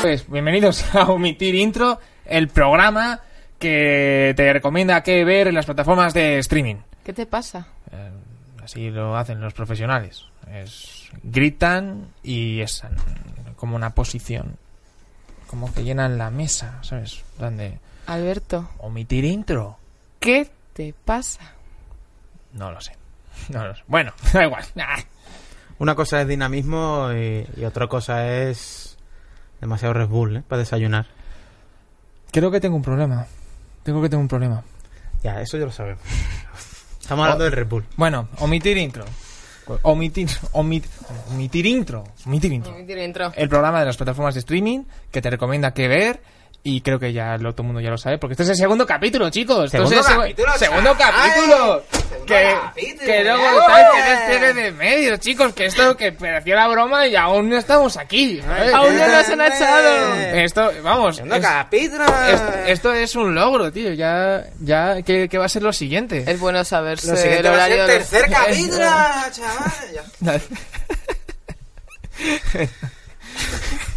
Pues bienvenidos a Omitir Intro, el programa que te recomienda qué ver en las plataformas de streaming. ¿Qué te pasa? Eh, así lo hacen los profesionales. Es, gritan y es como una posición. Como que llenan la mesa, ¿sabes? Donde Alberto, omitir intro. ¿qué te pasa? No lo sé. No lo sé. Bueno, da igual. Una cosa es dinamismo y, y otra cosa es demasiado Red Bull, ¿eh? Para desayunar. Creo que tengo un problema. Tengo que tengo un problema. Ya, eso ya lo sabemos. Estamos hablando del Red Bull. Bueno, omitir intro. Omitir, omit- omitir intro. Omitir intro. intro. el programa de las plataformas de streaming que te recomienda qué ver y creo que ya lo, todo el mundo ya lo sabe porque este es el segundo capítulo chicos Segundo Entonces, capítulo, segundo chaval. capítulo Segundo que, capítulo, que luego ¡eh! tal que despegue de medio chicos que esto que parecía la broma y aún no estamos aquí ¿sabes? Aún no nos han echado. esto vamos Segundo es- capítulo. esto, esto es un logro tío ya ya ¿qué, qué va a ser lo siguiente Es bueno saberse el va a ser horario el de los- tercer capítulo, chaval.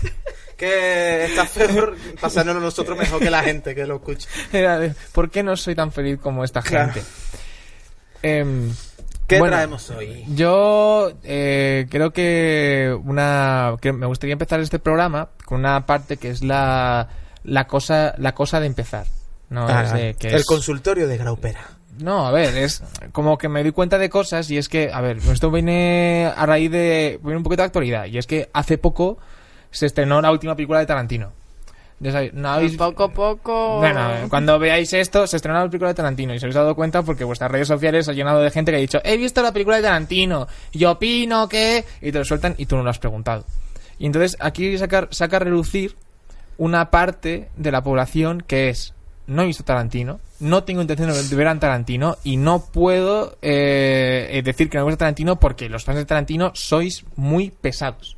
Que está peor pasándonos nosotros mejor que la gente que lo escucha. De, ¿por qué no soy tan feliz como esta Claro. gente? Em, ¿Qué bueno, traemos hoy? Yo eh, creo que una que me gustaría empezar este programa con una parte que es la, la cosa la cosa de empezar. No, Ah, es de- que el es- consultorio de Graupera. no, a ver, es como que me doy cuenta de cosas y es que, a ver, esto viene a raíz de viene un poquito de actualidad y es que hace poco se estrenó la última película de Tarantino. ¿no habéis- Poco a poco. bueno, cuando veáis esto, se estrenó la película de Tarantino y se habéis dado cuenta porque vuestras redes sociales han llenado de gente que ha dicho, he visto la película de Tarantino, y opino que... Y te lo sueltan y tú no lo has preguntado. Y entonces aquí sacar, saca a relucir una parte de la población que es, no he visto Tarantino, no tengo intención de ver a Tarantino y no puedo eh, eh, decir que no me gusta Tarantino porque los fans de Tarantino sois muy pesados.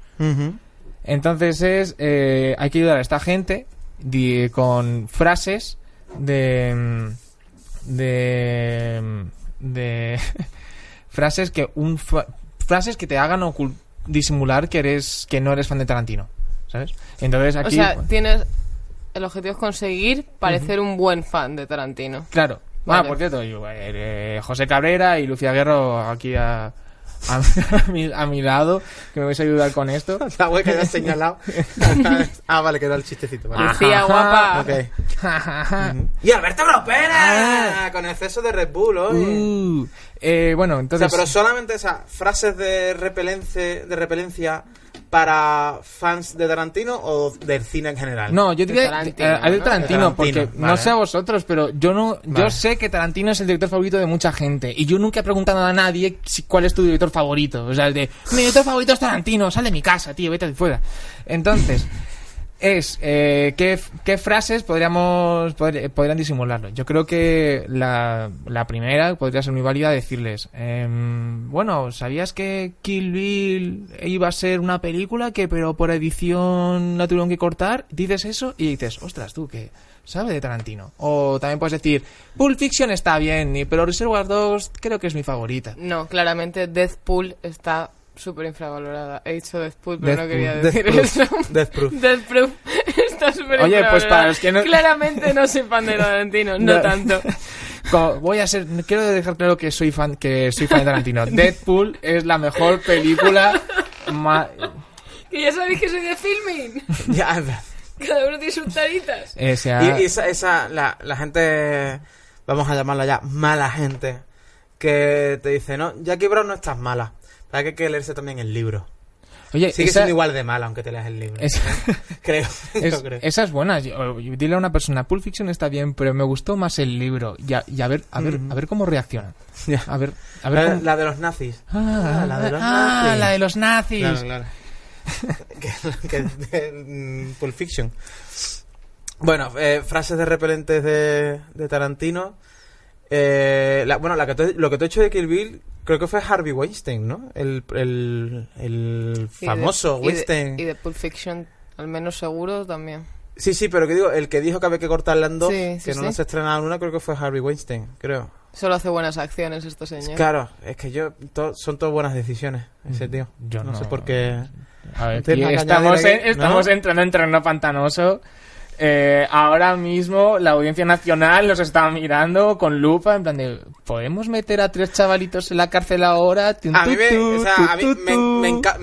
Entonces es, eh, hay que ayudar a esta gente di- con frases de, mm, de, mm, de frases que un frases que te hagan disimular que eres que no eres fan de Tarantino, ¿sabes? Entonces O aquí, sea, tienes. El objetivo es conseguir parecer un buen fan de Tarantino. claro. Ah, por cierto, yo, eh, José Cabrera y Lucía Guerro aquí a, a, a mi, a mi lado, que me vais a ayudar con esto. La web que hayas señalado. ah, vale, quedó el chistecito. Vale. Lucía, guapa. Y Alberto Graupera con exceso de Red Bull hoy. Uh, eh, bueno, O sea, entonces... pero solamente esas frases de repelencia, de repelencia para fans de Tarantino o del cine en general. No, yo De diría Tarantino, eh, de ¿no? Tarantino, Tarantino, porque no vale. sé a vosotros, pero yo no, yo Vale. sé que Tarantino es el director favorito de mucha gente y yo nunca he preguntado a nadie si- cuál es tu director favorito, o sea, el de mi director favorito es Tarantino, sal de mi casa, tío, vete de fuera. Entonces es eh, ¿qué, qué frases podríamos podrían disimularlo. Yo creo que la, la primera podría ser muy válida decirles, em, bueno, ¿sabías que Kill Bill iba a ser una película que pero por edición la tuvieron que cortar? Dices eso y dices, ostras, tú que sabe de Tarantino. O también puedes decir, Pulp Fiction está bien, pero Reservoir Dogs creo que es mi favorita. No, claramente Deathpool está súper infravalorada. He dicho Deathpool, pero no quería Death decir Proof. eso. Death Proof. Death Proof está súper Oye, pues para los que no- Claramente no soy fan de Tarantino, no No. tanto. Voy a ser, quiero dejar claro que soy fan, que soy fan de Tarantino. Deadpool es la mejor película ma- Que ya sabéis que soy de filming. Ya, Cada uno tiene sus taritas. y, y esa, esa la, la gente, vamos a llamarla ya, mala gente, que te dice, no, Jackie Brown no estás mala. Hay que leerse también el libro. Oye, Sigue esa, siendo igual de mala aunque te leas el libro. Creo, es- creo. esa es buena. Yo- yo- Dile a una persona, Pulp Fiction está bien, pero me gustó más el libro. Y a, y a ver, a ver, a ver cómo reacciona. A ver, a ver La, cómo- la de los nazis. Ah, la de los ah, nazis. la de los nazis. Claro, claro. que, que de mm, Pulp Fiction. Bueno, eh, frases de repelentes de, de Tarantino. Eh, la- bueno, la que te- lo que te he hecho de Kill Bill creo que fue Harvey Weinstein, ¿no? El, el, el Y de- famoso y de- Weinstein. Y de Pulp Fiction, al menos seguro también. Sí, sí, pero que digo, el que dijo que había que cortarla en dos, Sí, sí, que no sí. las estrenaba en una, creo que fue Harvey Weinstein, creo. Solo hace buenas acciones este señor. Claro, es que yo, to- son todas buenas decisiones, ese tío. Yo no, no- sé por qué. A ver, estamos, en- estamos ¿no? entrando en terreno pantanoso. Eh, ahora mismo la audiencia nacional nos está mirando con lupa, en plan de, ¿podemos meter a tres chavalitos en la cárcel ahora? A mí, me, tu, o sea,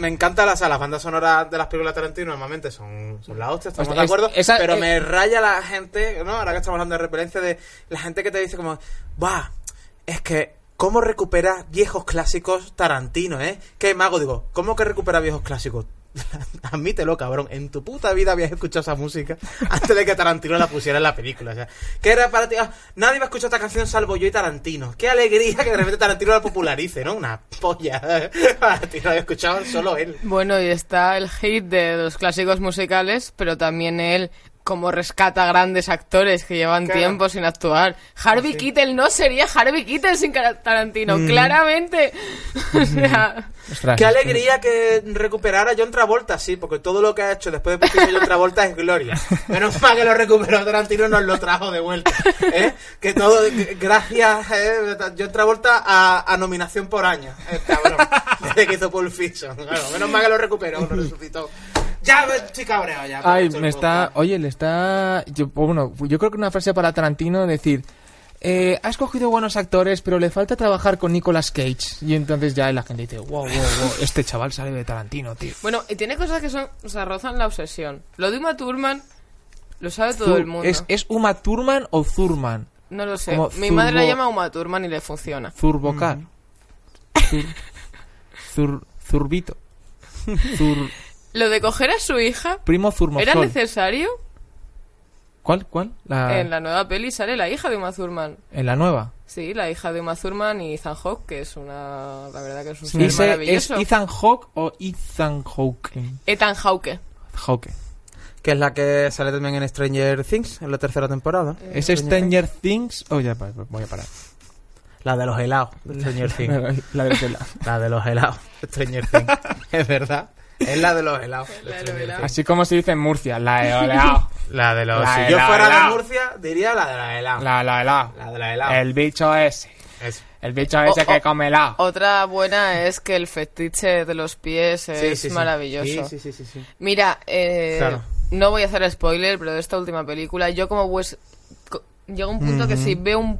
encanta las, bandas sonoras de las películas de Tarantino, normalmente son, son la hostia, estamos de es- acuerdo, esa- pero eh, me raya la gente, ¿no? Ahora que estamos hablando de repelencia, de la gente que te dice como, va, es que, ¿cómo recupera viejos clásicos Tarantino, eh? ¿Qué mago? Digo, ¿cómo que recupera viejos clásicos? Admítelo, cabrón. En tu puta vida habías escuchado esa música antes de que Tarantino la pusiera en la película. O sea, ¿qué era para ti? Ah, nadie va a escuchar esta canción salvo yo y Tarantino. Qué alegría que de repente Tarantino la popularice, ¿no? Una polla. Tarantino la había escuchado solo él. Bueno, y está el hit de los clásicos musicales, pero también él como rescata grandes actores que llevan Claro. tiempo sin actuar. Harvey Sí. Keitel no sería Harvey Keitel sin Tarantino, claramente. o sea, Ostras, Qué alegría que recuperara a John Travolta, sí, porque todo lo que ha hecho después de Pulp John Travolta es gloria. Menos mal que lo recuperó Tarantino nos lo trajo de vuelta. ¿eh? Que todo, que- gracias eh, John Travolta a, a nominación por año. eh, cabrón, desde que hizo Pulp Fiction. Claro, menos mal que lo recuperó, lo resucitó. Ya me estoy cabreado ya. Ay, me está. Oye, le está. Yo, bueno, yo creo que una frase para Tarantino decir. Eh, ha escogido buenos actores, pero le falta trabajar con Nicolas Cage. Y entonces ya la gente dice, wow, wow, wow, este chaval sale de Tarantino, tío. bueno, y tiene cosas que son, o sea, rozan la obsesión. Lo de Uma Thurman lo sabe todo Zur- el mundo. ¿Es, ¿Es Uma Thurman o Thurman? No lo sé. como Mi madre la llama Uma Thurman y le funciona. Zurbocar. Zur, zur, zurbito. Zur, Lo de coger a su hija, primo Zurmosol. ¿era necesario? ¿Cuál? ¿Cuál? La, En la nueva peli sale la hija de Uma Thurman. en la nueva. Sí, la hija de Uma Thurman y Ethan Hawke, que es una... La verdad que es un ser ¿Ese ¿Es maravilloso. Ethan Hawke o Ethan Hawke? Ethan Hawke. Hawke. Que es la que sale también en Stranger Things, en la tercera temporada. ¿Es Stranger Things? Oh, ya, voy a parar. La de los helados, Stranger Things. La de Zelda. La de los helados, Stranger Things. es verdad. Es la de los helados. La de los helados. Así como se dice en Murcia, la de. La de los. La si de yo la fuera de. Murcia, diría la de la helado. La, la, la. La de la helado. El bicho ese. El bicho ese O- que come helado. Otra buena es que el fetiche de los pies es Sí, sí, sí. maravilloso. Sí, sí, sí, sí, sí. Mira, eh, Claro. no voy a hacer spoiler, pero de esta última película, yo como pues... co- Llega un punto que si veo un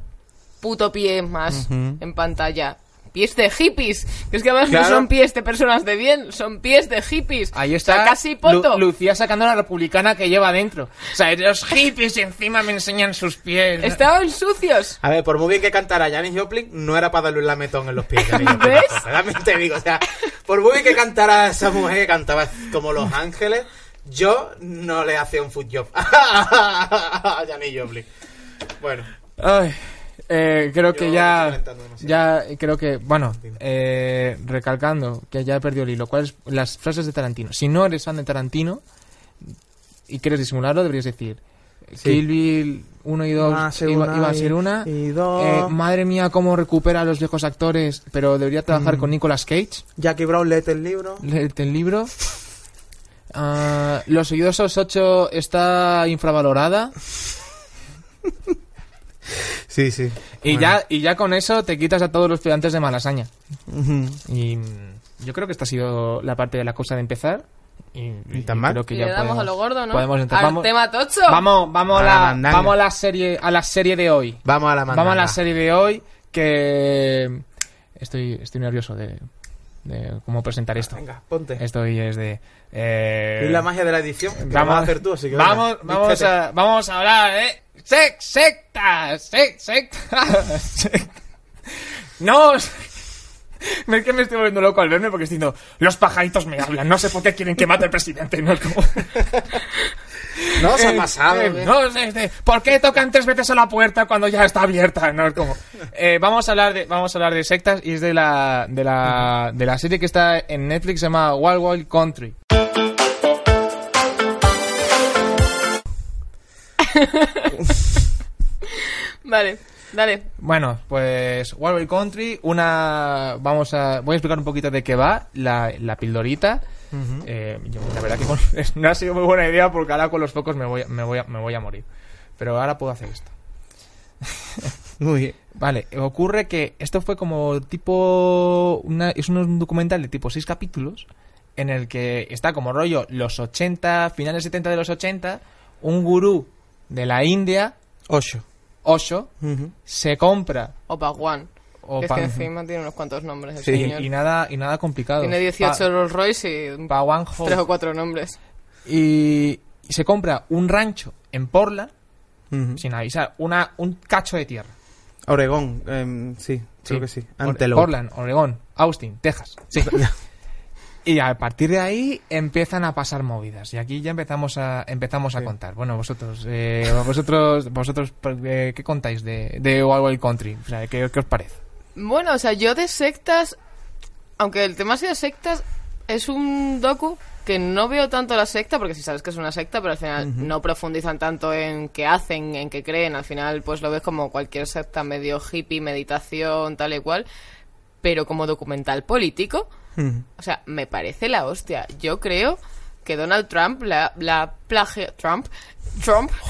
puto pie más en pantalla... Pies de hippies. Que es que además Claro. no son pies de personas de bien, son pies de hippies. Ahí O está sea, casi poto. Lu- Lucía sacando la republicana que lleva dentro. O sea, los hippies y encima me enseñan sus pies. Estaban sucios. A ver, por muy bien que cantara Janis Joplin, no era para darle un lametón en los pies. ¿Ves? Realmente te digo, o sea, por muy bien que cantara esa mujer que cantaba como Los Ángeles, yo no le hacía un foot job a Janis Joplin. Bueno, Ay, eh, creo Yo que ya, ya creo que, bueno, eh, recalcando que ya he perdido el hilo. ¿Cuáles las frases de Tarantino? Si no eres fan de Tarantino y quieres disimularlo, deberías decir Sí. Kill Bill 1 y 2 Va a ser iba, a ser una. y dos. Eh, madre mía, cómo recupera a los viejos actores, pero debería trabajar Mm. con Nicolas Cage. Jackie Brown, léete el libro. Léete el libro. Ah, los seguidosos 8 está infravalorada. Sí, sí. Y, Bueno. ya, y ya con eso te quitas a todos los estudiantes de Malasaña. Y mm, yo creo que esta ha sido la parte de la cosa de empezar. Y, y tan mal? creo que ya le damos podemos, a lo gordo, ¿no? podemos entrar. Al Vamos, tema tocho. vamos, vamos, a la vamos a la serie, a la serie de hoy. Vamos a la mandanga. Vamos a la serie de hoy que estoy, estoy nervioso de, de cómo presentar esto. Venga, ponte. Estoy es de eh, Es la magia de la edición. que vas a hacer tú, así que venga, vamos, vamos, a, vamos a hablar de sec, secta, sec, secta, secta. No, no es que me estoy volviendo loco al verme porque estoy diciendo, los pajaritos me hablan, no sé por qué quieren que mate al presidente. No, es como... no se ha eh, pasado. Eh, eh. no, este, ¿Por qué tocan tres veces a la puerta cuando ya está abierta? No, es como... Eh, vamos, a hablar de, vamos a hablar de sectas y es de la, de, la, de la serie que está en Netflix, se llama Wild Wild Country. Vale, dale. Bueno, pues Wild Country, una... Vamos a... Voy a explicar un poquito de qué va la, la pildorita. Eh, yo, la verdad que con- no ha sido muy buena idea porque ahora con los focos me voy, a- me voy, a, me voy a morir. Pero ahora puedo hacer esto. Muy bien. Vale, ocurre que esto fue como tipo... Una, es un documental de tipo seis capítulos en el que está como rollo los 80, finales 70 de los 80, un gurú de la India, Ocho. Osho, Ujú. se compra... O Paguan. o Que es que encima tiene unos cuantos nombres el Sí, señor. y, nada, y nada complicado. Tiene 18 Pa- Rolls Royce y One tres o cuatro nombres. y, y se compra un rancho en Portland Ujú. sin avisar, una, un cacho de tierra. Oregón, em, sí, creo que sí. Antelope. Portland, Oregón, Austin, Texas. Sí. y a partir de ahí empiezan a pasar movidas. Y aquí ya empezamos a empezamos a contar. Bueno, vosotros, eh, vosotros, vosotros, eh, ¿qué contáis de, de Wild Wild Country? O sea, ¿qué, qué os parece? Bueno, o sea, yo de sectas, aunque el tema sea sectas, es un docu que no veo tanto la secta, porque si sabes que es una secta, pero al final no profundizan tanto en qué hacen, en qué creen, al final pues lo ves como cualquier secta medio hippie, meditación, tal y cual, pero como documental político, O sea, me parece la hostia. Yo creo que Donald Trump la, la plagia- Trump, Trump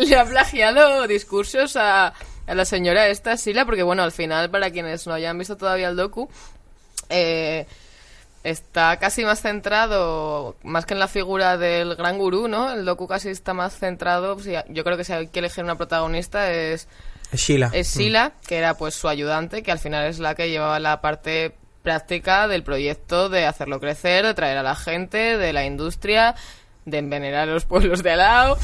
le ha plagiado discursos a, a la señora esta Sila, porque bueno, al final, para quienes no hayan visto todavía el docu, eh, está casi más centrado, más que en la figura del gran gurú, ¿no? El docu casi está más centrado, pues, yo creo que si hay que elegir una protagonista es Es Sheila. es Sila, que era pues su ayudante, que al final es la que llevaba la parte práctica del proyecto de hacerlo crecer, de traer a la gente, de la industria, de envenenar a los pueblos de al lado.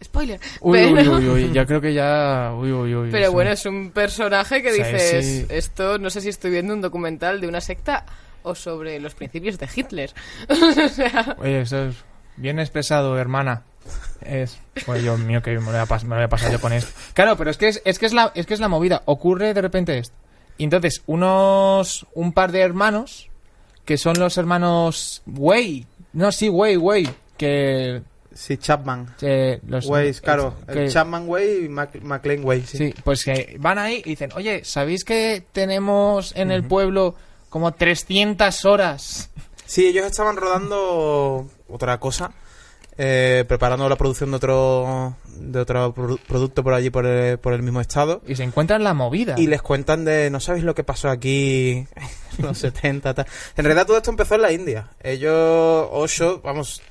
Spoiler. Uy, pero, uy, uy, uy, ya creo que ya... Uy, uy, uy. pero sí. bueno, es un personaje que dices, sí. esto no sé si estoy viendo un documental de una secta o sobre los principios de Hitler. o sea, Oye, eso es bien expresado, hermana. Es, pues yo mío que me lo voy a, pas- me lo voy a pasar yo con esto. Claro, pero es que es, es que es la es que es la movida. Ocurre de repente esto. Y entonces unos un par de hermanos que son los hermanos Way, no sí Way Way que Sí, Chapman. eh, los Ways, claro. que- El Chapman Way y Mac- McLean Way. Sí. Sí, pues que van ahí y dicen, oye, ¿sabéis que tenemos en el pueblo como 300 horas? Sí, ellos estaban rodando otra cosa, eh, preparando la producción de otro de otro produ- producto por allí por el, por el mismo estado. Y se encuentran la movida. Y les cuentan de, no sabéis lo que pasó aquí en los 70, tal. En realidad todo esto empezó en la India. Ellos, Osho, vamos,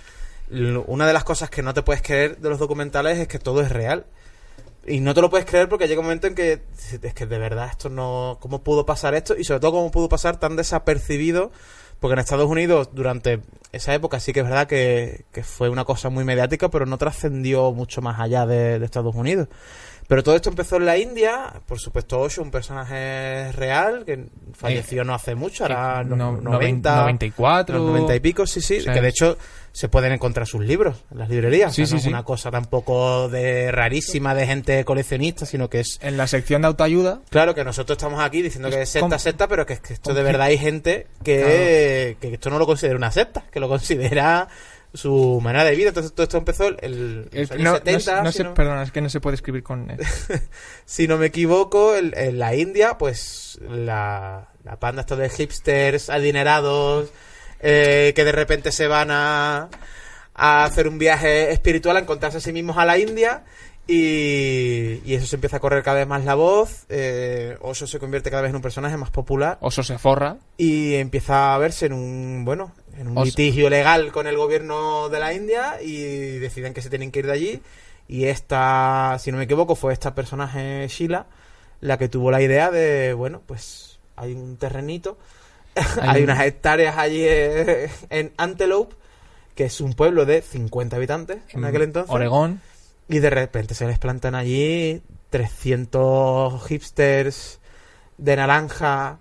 una de las cosas que no te puedes creer de los documentales es que todo es real. Y no te lo puedes creer porque llega un momento en que es que de verdad esto no, ¿cómo pudo pasar esto? Y sobre todo cómo pudo pasar tan desapercibido, porque en Estados Unidos durante esa época sí que es verdad que, que fue una cosa muy mediática, pero no trascendió mucho más allá de, de Estados Unidos. Pero todo esto empezó en la India, por supuesto Osho, un personaje real que falleció no hace mucho, ahora Eh, no, no- 90, 94. los 90 y pico, sí, sí, O sea, que de hecho se pueden encontrar sus libros en las librerías. Sí, O sea, no sí, es sí. una cosa tampoco de rarísima de gente coleccionista, sino que es En la sección de autoayuda Claro que nosotros estamos aquí diciendo que es secta, secta, pero que, es que esto de verdad hay gente que, que esto no lo considera una secta, que lo considera su manera de vida. Entonces todo esto empezó el, el- los años no, no 70, sé- no si, sé, no, perdona, es que no se puede escribir con... eh, si no me equivoco, el- en la India, pues la, la panda esta de hipsters adinerados eh, que de repente se van a, a hacer un viaje espiritual, a encontrarse a sí mismos a la India. Y, y eso se empieza a correr cada vez más la voz. Eh, Osho se convierte cada vez en un personaje más popular. Oso se forra. y empieza a verse en un bueno en un Os- litigio legal con el gobierno de la India y deciden que se tienen que ir de allí y esta si no me equivoco fue esta personaje Sheila la que tuvo la idea de bueno pues hay un terrenito Hay hay un- unas hectáreas allí eh, en Antelope que es un pueblo de 50 habitantes en aquel entonces Oregón. y de repente se les plantan allí 300 hipsters de naranja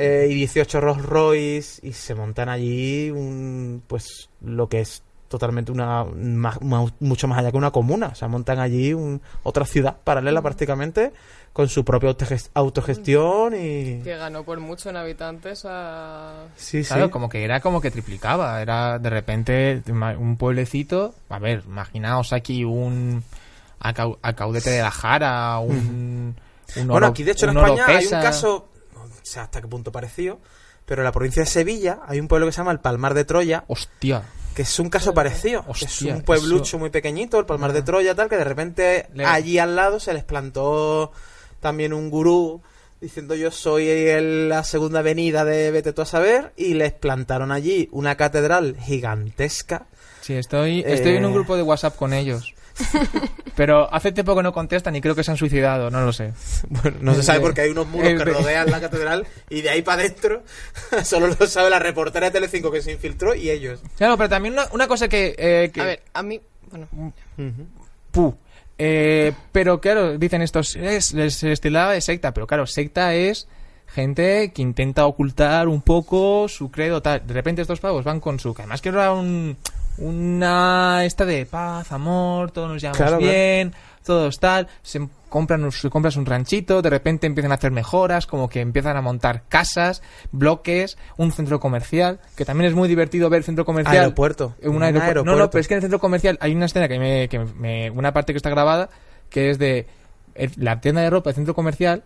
eh, y 18 Rolls Royce y se montan allí un, pues lo que es totalmente una más- más- mucho más allá que una comuna. O sea, montan allí un- otra ciudad paralela prácticamente con su propia autoges- autogestión y... Que ganó por mucho en habitantes a... Sí, sí. Claro, como que era como que triplicaba. Era de repente un pueblecito. A ver, imaginaos aquí un acau- acaudete de la Jara, un. un Bueno, aquí de hecho en España hay un caso, sé hasta qué punto parecido, pero en la provincia de Sevilla hay un pueblo que se llama el Palmar de Troya, Hostia. que es un caso parecido. que es Hostia, un pueblucho eso- muy pequeñito, el Palmar de Troya, tal, que de repente allí al lado se les plantó también un gurú diciendo yo soy el- la segunda avenida de Vete tú a saber y les plantaron allí una catedral gigantesca. Sí, estoy, estoy en un Eh. grupo de WhatsApp con ellos. Pero hace tiempo que no contestan y creo que se han suicidado, no lo sé. Bueno, no se sabe Eh, porque hay unos muros eh, que de- rodean la catedral y de ahí para adentro solo lo sabe la reportera de Telecinco que se infiltró y ellos. Claro, pero también una, una cosa que... eh, que- A ver, a mí... Bueno, Puh. Eh, pero claro, dicen estos, es, les- tildaba de secta, pero claro, secta es gente que intenta ocultar un poco su credo, tal. De repente estos pavos van con su, que además que era un, una esta de paz, amor, todos nos llevamos Claro, claro. bien, todos tal, se compran, un- se compras un ranchito, de repente empiezan a hacer mejoras, como que empiezan a montar casas, bloques, un centro comercial, que también es muy divertido ver centro comercial. Aeropuerto. Un Un aeropu- No, aeropuerto. no, pero es que en el centro comercial hay una escena que me, que me- una parte que está grabada que es de el- la tienda de ropa del centro comercial.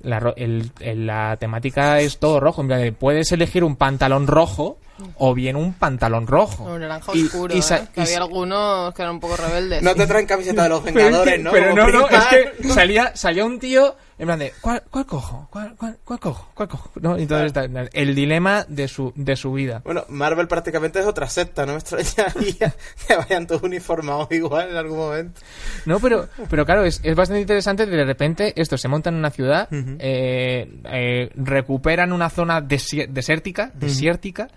La, el- el- la temática es todo rojo. En plan, de, puedes elegir un pantalón rojo o bien un pantalón rojo. un naranja Y- oscuro, y ¿eh? Que y había algunos que eran un poco rebeldes. No te traen camiseta de los Vengadores, ¿no? Pero no, no, es que salía, salía un tío en plan de, ¿cuál, cuál cojo? ¿Cuál, cuál, cuál cojo? ¿Cuál cojo? ¿No? Y Entonces, está- el dilema de su, de su vida. Bueno, Marvel prácticamente es otra secta, no me extrañaría que vayan todos uniformados igual en algún momento. No, pero, pero claro, es, es bastante interesante. De repente, esto se monta en una ciudad, eh, eh, recuperan una zona desértica, desértica,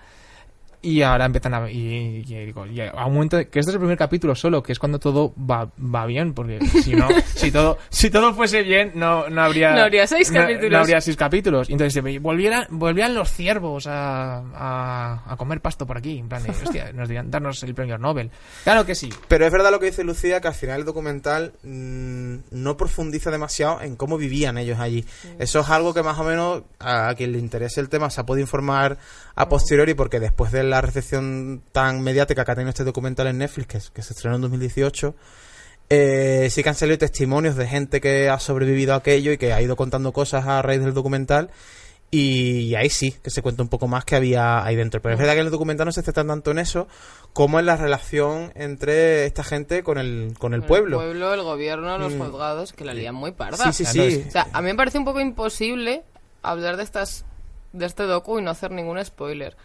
y ahora empiezan a. Y, y digo, y a un momento. que este es el primer capítulo solo, que es cuando todo va, va bien, porque si no, si todo, si todo fuese bien, no, no habría. No habría seis no- capítulos. No, habría seis capítulos. Y Entonces, se- volvieran, volvían los ciervos a, a, a comer pasto por aquí. En plan de, hostia, nos dirían darnos el premio Nobel. Claro que sí. Pero es verdad lo que dice Lucía, que al final el documental mm, no profundiza demasiado en cómo vivían ellos allí. Eso es algo que más o menos a, quien le interese el tema se ha podido informar a posteriori, porque después de la recepción tan mediática que ha tenido este documental en Netflix, que, que se estrenó en 2018, eh, sí que han salido testimonios de gente que ha sobrevivido a aquello y que ha ido contando cosas a raíz del documental. Y ahí sí, que se cuenta un poco más que había ahí dentro. Pero es verdad que en el documental no se centra tanto en eso como en la relación entre esta gente con el, con el Con pueblo. El pueblo, el gobierno, los Mm. juzgados, que la lían muy parda. Sí, sí, Claro, sí. O sea, a mí me parece un poco imposible hablar de estas de este docu y no hacer ningún spoiler.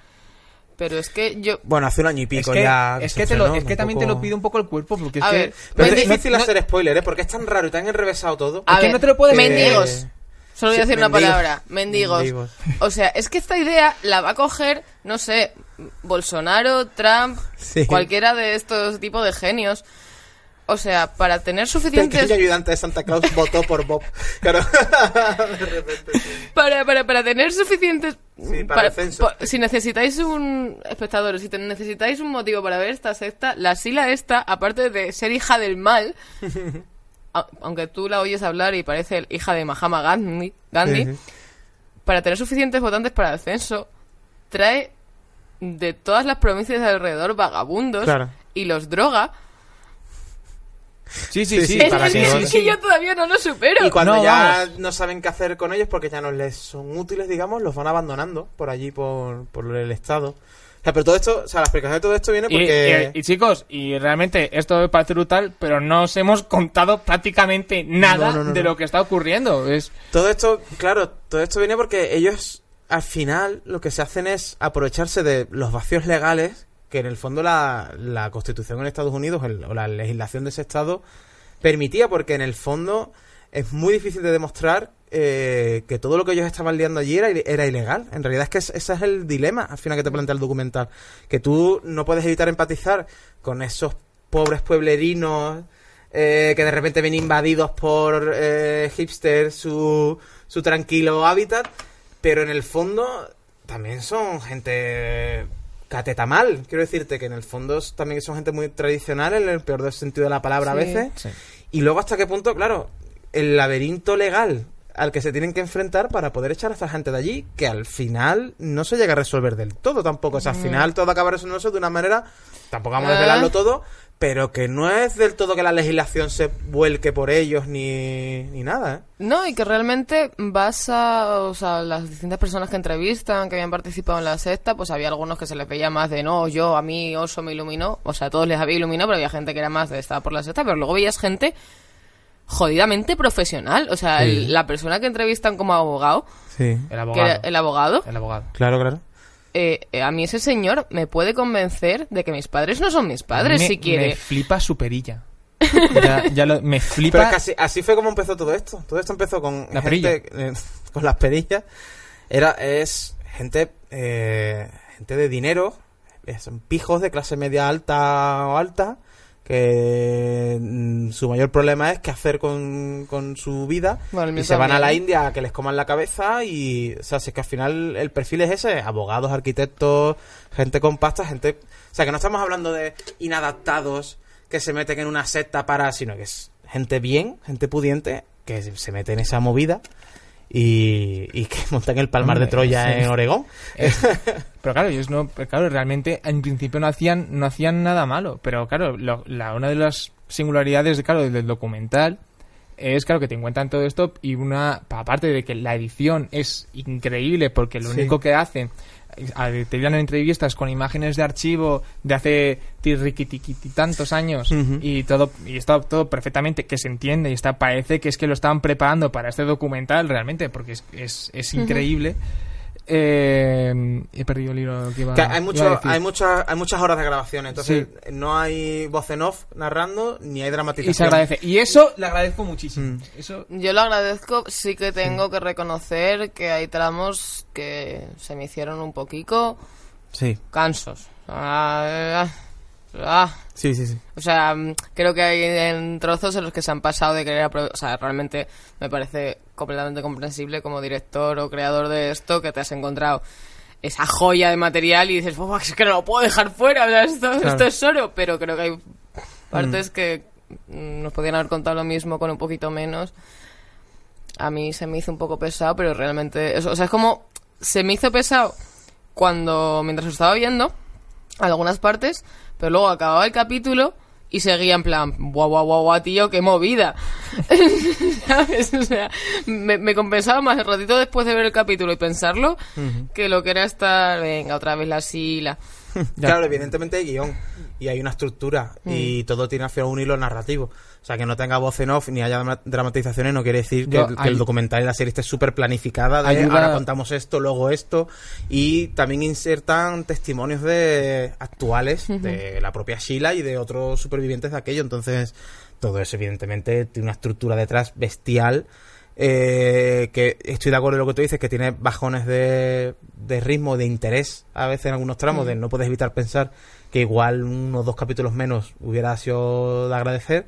Pero es que yo Bueno, hace un año y Es pico que, ya. es que, te lo- es que también te lo pide un poco el cuerpo, porque es A que... ver, Pero es difícil no- hacer spoiler, ¿eh? Porque es tan raro y tan enrevesado todo. A ver, no te lo puedes- mendigos. Solo voy a sí, decir una mendigos. palabra, mendigos. Mendigos. O sea, es que esta idea la va a coger, no sé, Bolsonaro, Trump, Sí. cualquiera de estos tipos de genios. O sea, para tener El suficientes pequeño ayudante de Santa Claus votó por Bob. Claro. de repente. sí. para, para, para tener suficientes Sí, para el censo. pa- si necesitáis un espectador si te- necesitáis un motivo para ver esta secta la sila esta aparte de ser hija del mal a- aunque tú la oyes hablar y parece el hija de Mahama Gandhi, para tener suficientes votantes para el censo trae de todas las provincias de alrededor vagabundos Claro. y los droga Sí, sí, Sí, es, para es que- sí, es que yo todavía no lo supero Y cuando No, ya vamos. no saben qué hacer con ellos porque ya no les son útiles, digamos, los van abandonando por allí, por, por el Estado. O sea, pero todo esto, o sea, la explicación de todo esto viene Y, porque... y- y, chicos, y realmente esto me parece brutal, pero no os hemos contado prácticamente nada No, no, no, de no. lo que está ocurriendo. Es Todo esto, claro, todo esto viene porque ellos al final lo que se hacen es aprovecharse de los vacíos legales que en el fondo la, la constitución en Estados Unidos el- o la legislación de ese estado permitía porque en el fondo es muy difícil de demostrar eh, que todo lo que ellos estaban liando allí era, era ilegal. En realidad es que es- ese es el dilema al final que te plantea el documental. Que tú no puedes evitar empatizar con esos pobres pueblerinos eh, que de repente ven invadidos por eh, hipsters su, su tranquilo hábitat, pero en el fondo también son gente cateta mal. Quiero decirte que en el fondo es- también son gente muy tradicional en el peor del sentido de la palabra a veces. Sí. Y luego hasta qué punto, claro, el laberinto legal al que se tienen que enfrentar para poder echar a esta gente de allí, que al final no se llega a resolver del todo tampoco. O sea, al final todo acaba resolviéndose de una manera, tampoco vamos a Ah. desvelarlo todo, pero que no es del todo que la legislación se vuelque por ellos ni, ni nada, ¿eh? No, y que realmente vas a, o sea, las distintas personas que entrevistan, que habían participado en la secta, pues había algunos que se les veía más de, no, yo, a mí, Oso me iluminó, o sea, a todos les había iluminado, pero había gente que era más de, estaba por la secta, pero luego veías gente jodidamente profesional, o sea, Sí. el- la persona que entrevistan como abogado, Sí. El que era abogado. el abogado, El abogado. Claro, claro. Eh, eh, a mí ese señor me puede convencer de que mis padres no son mis padres, me, si quiere. Me flipa su perilla. Ya, ya lo- me flipa. Pero es que así, así fue como empezó todo esto. Todo esto empezó con La gente, eh, con las perillas. Era, es gente, eh, gente de dinero, son pijos de clase media alta o alta, que mm, su mayor problema es qué hacer con, con su vida. Bueno, y se van a la también. India a que les coman la cabeza y, o sea, si es que al final el perfil es ese, abogados, arquitectos, gente con pasta, gente... O sea, que no estamos hablando de inadaptados que se meten en una secta para... sino que es gente bien, gente pudiente, que se mete en esa movida y, y que montan el palmar de Troya sí. en Oregón. Pero claro, ellos no, claro, realmente en principio no hacían, no hacían nada malo. Pero claro, lo- la, una de las singularidades claro, del documental es claro que te encuentran todo esto y una aparte de que la edición es increíble porque lo Sí. único que hacen te dan entrevistas con imágenes de archivo de hace tantos años y todo y está todo perfectamente que se entiende y está parece que es que lo estaban preparando para este documental realmente porque es, es, es increíble Eh, he perdido el hilo que iba, Que hay, iba mucho, a decir. hay, muchas, hay muchas horas de grabación, entonces Sí. no hay voz en off narrando ni hay dramatización. y se agradece y eso le agradezco muchísimo Mm. eso Yo lo agradezco, sí que tengo que reconocer que hay tramos que se me hicieron un poquito Sí, cansos. Ah, ah, sí, sí. sí. O sea, mm, creo que hay en trozos en los que se han pasado de querer O sea, realmente me parece completamente comprensible como director o creador de esto que te has encontrado esa joya de material y dices, "Buah, es que no lo puedo dejar fuera, o sea, esto, esto es oro. Pero creo que hay partes que mm, nos podían haber contado lo mismo con un poquito menos. A mí se me hizo un poco pesado, pero realmente. eso- o sea, es como. Se me hizo pesado cuando. Mientras lo estaba viendo. Algunas partes. Pero luego acababa el capítulo. Y seguía en plan, guau, guau, guau, guau, tío, qué movida. ¿Sabes? O sea, me, me compensaba más el ratito después de ver el capítulo y pensarlo que lo que era estar, venga, otra vez la sila. Claro, evidentemente hay guion y hay una estructura y todo tiene final un hilo narrativo. O sea, que no tenga voz en off ni haya dra- dramatizaciones no quiere decir que, Yo- que hay- el documental y la serie esté súper planificada de Ayuda- ahora contamos esto, luego esto y también insertan testimonios de actuales de la propia Sheila y de otros supervivientes de aquello. Entonces, todo eso evidentemente tiene una estructura detrás bestial eh, que estoy de acuerdo en lo que tú dices, que tiene bajones de, de ritmo, de interés a veces en algunos tramos, de no puedes evitar pensar que igual uno o dos capítulos menos hubiera sido de agradecer,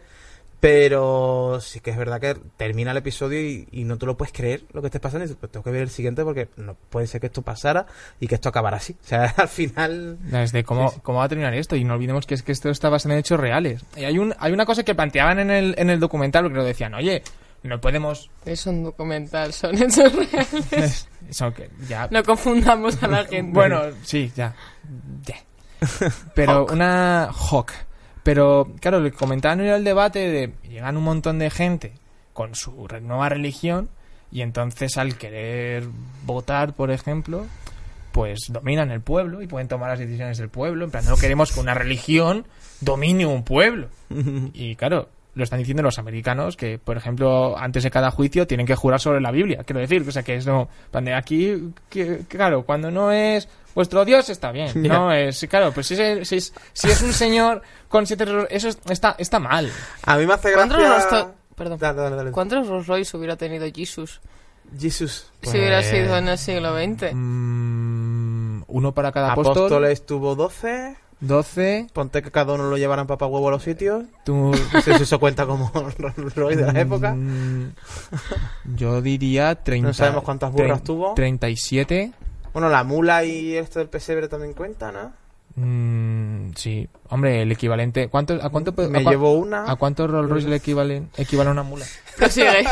pero sí que es verdad que termina el episodio y, y no te lo puedes creer lo que esté pasando y dices, pues tengo que ver el siguiente porque no puede ser que esto pasara y que esto acabara así. O sea, al final... Desde cómo, cómo va a terminar esto y no olvidemos que es que esto está basado en hechos reales. Y hay un hay una cosa que planteaban en el en el documental porque lo decían oye no podemos Es un documental, son hechos reales. eso que ya No confundamos a la gente. Bueno, sí, ya. Pero una Hawk. Pero, claro, le comentaban en el debate de llegan un montón de gente con su nueva religión y entonces al querer votar, por ejemplo, pues dominan el pueblo y pueden tomar las decisiones del pueblo. En plan, no queremos que una religión domine un pueblo. Y claro, lo están diciendo los americanos que, por ejemplo, antes de cada juicio tienen que jurar sobre la Biblia. Quiero decir, o sea, que es no. aquí, que, claro, cuando no es vuestro Dios está bien. No es, claro, pues si es, si es, si es un señor con siete. Eso es- está, está mal. A mí me hace ¿Cuántos gracia... Rolls- Perdón. Dale, dale, dale. ¿Cuántos Rolls Royce hubiera tenido Jesus Jesús. si hubiera Pues, sido en el siglo XX? Mm, uno para cada apóstol. Apóstoles tuvo 12. 12. Ponte que cada uno lo llevaran papá huevo a los sitios. Tú, No sé si eso cuenta como Rolls Royce de la época. Mm, Yo diría 30. No sabemos cuántas burras tuvo. 37. Bueno, la mula y esto del pesebre también cuenta, ¿no? Mm, sí, hombre, el equivalente. ¿Cuánto, ¿A cuánto Me a cua- llevo una. ¿A cuántos Rolls Royce le equivalen, equivale a una mula? Prosigue.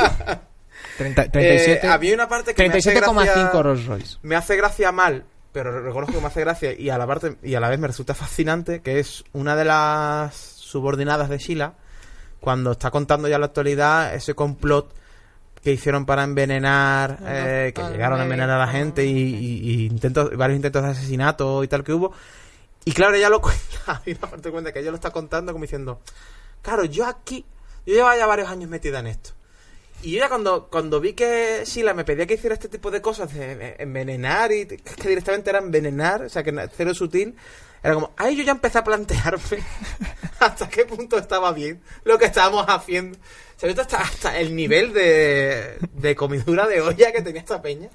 30, Eh, 37, había una parte que me hace 37,5 gracia- Rolls Royce. me hace gracia mal, pero reconozco que me hace gracia y a la parte y a la vez me resulta fascinante que es una de las subordinadas de Sheila cuando está contando ya la actualidad ese complot que hicieron para envenenar, eh, que llegaron a envenenar a la gente y, y- y intentos, varios intentos de asesinato y tal que hubo. Y claro, ella lo cuenta, hay una parte cuenta que ella lo está contando como diciendo, claro, yo aquí, yo llevaba ya varios años metida en esto. Y yo ya cuando, cuando vi que Sheila me pedía que hiciera este tipo de cosas, de envenenar, y que directamente era envenenar, o sea, que cero sutil, era como, ahí yo ya empecé a plantearme hasta qué punto estaba bien lo que estábamos haciendo. O sea, hasta, hasta el nivel de, de comidura de olla que tenía esta peña.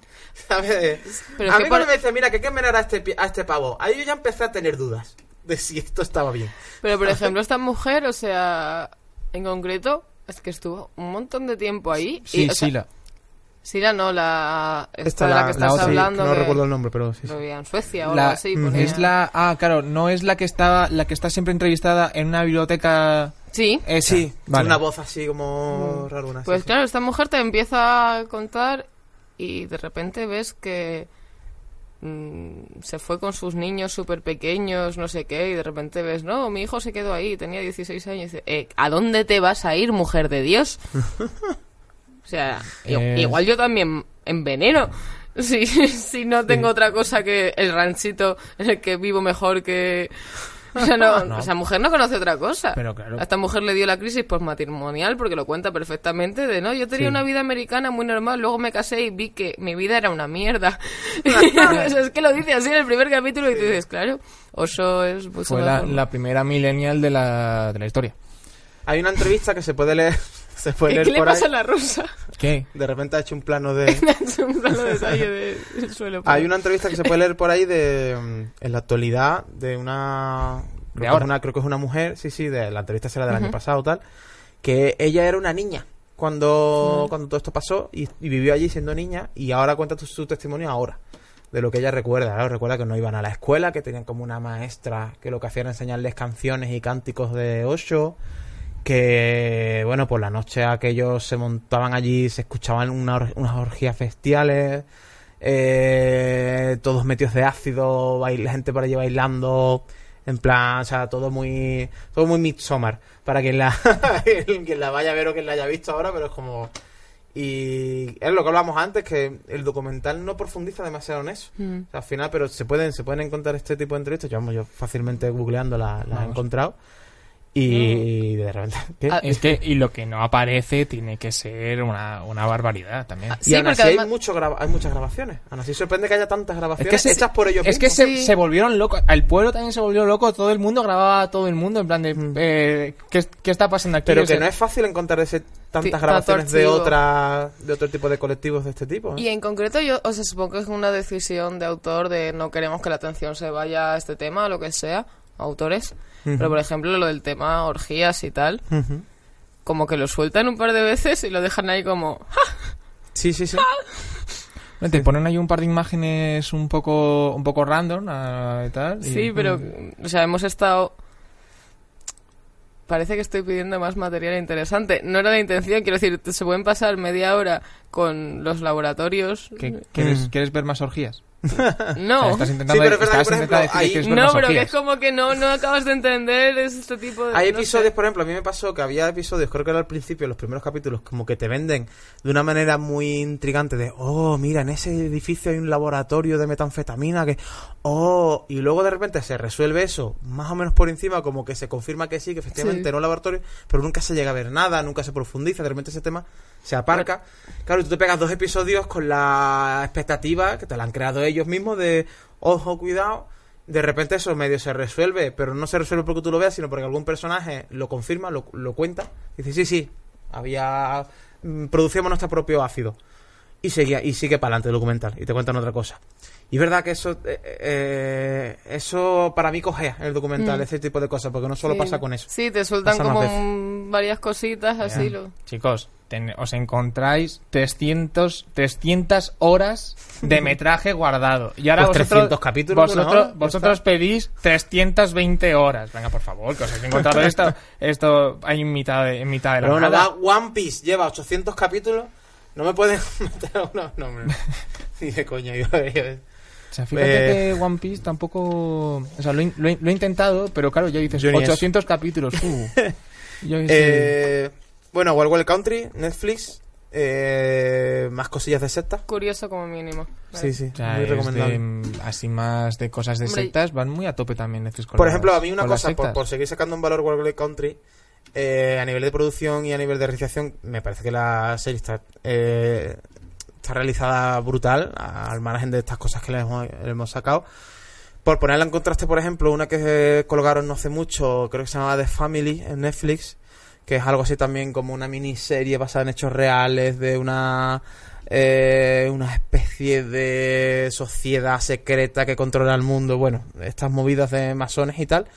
¿Sabes? Pero a mí cuando por- me decía, mira, que hay que envenenar a este, a este pavo, ahí yo ya empecé a tener dudas de si esto estaba bien. Pero, por ejemplo, esta mujer, o sea, en concreto, es que estuvo un montón de tiempo ahí. Sí, y, sea, sí, la, Sila no, la... Esta, Esta de la, la- que la estás sí, hablando. no que- recuerdo el nombre, pero sí. sí. en Suecia o la- algo así. Es la ah claro no es la que estaba la que está siempre entrevistada en una biblioteca Sí. esa. Sí, vale. una voz así como raruna. sí, Pues sí. claro, esta mujer te empieza a contar y de repente ves que mm, se fue con sus niños súper pequeños, no sé qué, y de repente ves, no, mi hijo se quedó ahí, tenía 16 años. Y dice, eh, ¿a dónde te vas a ir, mujer de Dios? o sea, Eh. igual yo también enveneno. Si, si no tengo otra cosa que el ranchito en el que vivo mejor que... O sea, no, No. esa mujer no conoce otra cosa. Pero claro. A esta mujer le dio la crisis postmatrimonial porque lo cuenta perfectamente de, no, yo tenía Sí. una vida americana muy normal, luego me casé y vi que mi vida era una mierda. O sea, es que lo dice así en el primer capítulo y tú dices, claro, Oso es mucho fue la, la primera millennial de la, de la historia Hay una entrevista que se puede leer, se puede ¿Qué, qué le pasa ahí. a la rusa? ¿qué? De repente ha hecho un plano de... un plano detalle de- del suelo. Hay una entrevista que se puede leer por ahí de mm, en la actualidad de una creo, que ahora. es una creo que es una mujer, sí, sí, de la entrevista será del año pasado tal, que ella era una niña cuando cuando todo esto pasó y, y vivió allí siendo niña y ahora cuenta tu- su testimonio ahora de lo que ella recuerda, claro, recuerda que no iban a la escuela, que tenían como una maestra que lo que hacía era enseñarles canciones y cánticos de Osho, que bueno, por la noche aquellos se montaban allí, se escuchaban una or- unas orgías bestiales, eh, todos metidos de ácido, bail- gente por allí bailando, en plan, o sea, todo muy, todo muy Midsommar, para quien la, quien la vaya a ver o quien la haya visto ahora, pero es como... Y es lo que hablamos antes, que el documental no profundiza demasiado en eso. Mm. O sea, al final, pero se pueden, se pueden encontrar este tipo de entrevistas. Yo, vamos, yo fácilmente googleando la, la he encontrado. Y de repente... ¿qué? Ah, Es que, y lo que no aparece tiene que ser una, una barbaridad también. Ah, y sí, aún así porque hay, mucho graba- hay muchas grabaciones. Aún así sorprende que haya tantas Es grabaciones que, se, hechas por ellos es que se, Sí. se volvieron locos. El pueblo también se volvió loco. Todo el mundo grababa a todo el mundo. En plan de. Mm. eh, ¿qué, qué está pasando aquí? Pero que no es fácil encontrar ese, tantas grabaciones de, otra, de otro tipo de colectivos de este tipo. ¿eh? Y en concreto yo, o sea, supongo que es una decisión de autor de no queremos que la atención se vaya a este tema, o lo que sea, autores. Pero por ejemplo lo del tema orgías y tal, como que lo sueltan un par de veces y lo dejan ahí como... ¡ja! Sí, sí, sí. Te ponen ahí un par de imágenes un poco, un poco random ah, y tal. y- Sí, pero, o sea, hemos estado... Parece que estoy pidiendo más material interesante. No era la intención, quiero decir, se pueden pasar media hora con los laboratorios. ¿Qué- ¿Quieres, Mm. ¿Quieres ver más orgías? No. Estás intentando, Sí, pero es verdad que, estás por ejemplo, decir que hay- ver No, pero que es como que no, no acabas de entender es este tipo de... Hay no episodios, sé. por ejemplo, a mí me pasó que había episodios, creo que era al principio, los primeros capítulos, como que te venden de una manera muy intrigante de, oh, mira, en ese edificio hay un laboratorio de metanfetamina que, oh, y luego de repente se resuelve eso, más o menos por encima, como que se confirma que sí, que efectivamente Sí. era un laboratorio, pero nunca se llega a ver nada, nunca se profundiza, de repente ese tema se aparca. Claro, y tú te pegas dos episodios con la expectativa que te la han creado ellos mismos de, ojo, cuidado, de repente eso medio se resuelve, pero no se resuelve porque tú lo veas, sino porque algún personaje lo confirma, lo, lo cuenta, y dice, sí, sí, había... mm, producíamos nuestro propio ácido. Y seguía, y sigue para adelante el documental, y te cuentan otra cosa. Y es verdad que eso, eh, eh, eso para mí cogea el documental, Mm. ese tipo de cosas, porque no solo Sí. pasa con eso. Sí, te sueltan como varias cositas así. Lo... Chicos, ten- os encontráis 300, 300 horas de metraje guardado. Y ahora Pues vosotros, 300 capítulos vosotros, vosotros pedís 320 horas. Venga, por favor, que os habéis encontrado esto, esto ahí en mitad de, en mitad de la Pero nada. One Piece lleva 800 capítulos. No me pueden meter uno. No, hombre. Ni de coña. Yo, yo- O sea, fíjate Eh, que One Piece tampoco... O sea, lo, he- lo lo he intentado, pero claro, ya dices Yo ni 800 capítulos. Uh. Yo. Eh, bueno, Wild Wild Country, Netflix. Eh, más cosillas de secta. Curioso como mínimo. Sí, sí, O sea, muy recomendable. de, así más de cosas de Hombre, sectas, van muy a tope también Netflix con Por las- ejemplo, a mí una cosa, por, sectas. por seguir sacando un valor Wild Wild Country, eh, a nivel de producción y a nivel de realización, me parece que la serie está, eh, está realizada brutal, al margen de estas cosas que le hemos, le hemos sacado. Por ponerla en contraste, por ejemplo, una que colgaron no hace mucho, creo que se llamaba The Family en Netflix, que es algo así también como una miniserie basada en hechos reales de una eh, una especie de sociedad secreta que controla el mundo, bueno, estas movidas de masones y tal,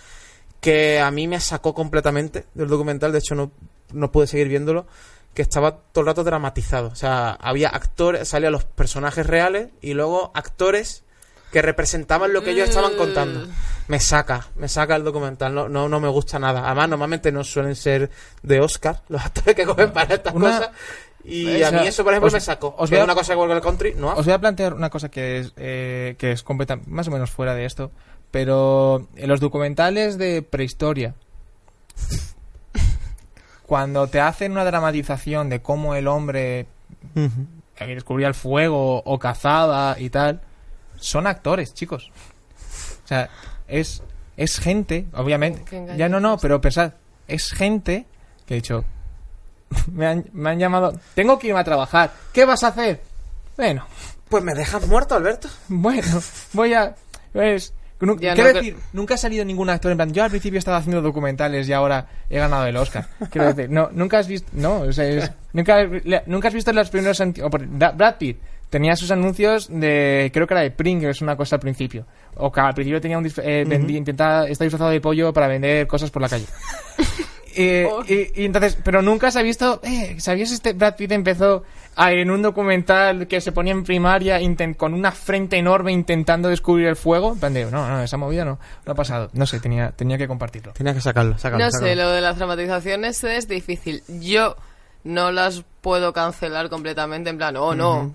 que a mí me sacó completamente del documental, de hecho no, no pude seguir viéndolo, que estaba todo el rato dramatizado, o sea, había actores, salían los personajes reales y luego actores que representaban lo que ellos estaban contando. Me saca, me saca el documental, no, no, no me gusta nada. Además, normalmente no suelen ser de Oscar los actores que cogen para estas Una- cosas. Y a mí eso, por ejemplo, os- me sacó. os voy a- una cosa que el country, no. Os voy a plantear una cosa que es, eh, que es completa, más o menos fuera de esto, pero en los documentales de prehistoria, cuando te hacen una dramatización de cómo el hombre Ujú. eh, descubría el fuego o cazaba y tal, son actores, chicos. O sea, es, es gente, obviamente. Ya no, no, pero pensad, es gente que he dicho, me han, me han llamado, tengo que irme a trabajar, ¿qué vas a hacer? Bueno, Pues me dejas muerto, Alberto. bueno, voy a... Pues, nu- Ya quiero no, decir, nunca ha salido ningún actor en plan, yo al principio estaba haciendo documentales y ahora he ganado el Oscar. Quiero decir, no, nunca has visto, no, o sea, es- nunca, nunca has visto los primeros, o por- Brad Pitt tenía sus anuncios de, creo que era de Pringles, una cosa al principio. O que al principio tenía un, eh, vendí- intentaba, está disfrazado de pollo para vender cosas por la calle. Eh, Oh. y, y entonces, pero nunca se ha visto, eh, ¿sabías este Brad Pitt empezó a- en un documental que se ponía en primaria con una frente enorme intentando descubrir el fuego? En plan de, no, no, esa movida no, no ha pasado. No sé, tenía, tenía que compartirlo. Tenía que sacarlo, sacarlo. No sé, lo de las dramatizaciones es difícil. Yo no las puedo cancelar completamente en plan, oh no,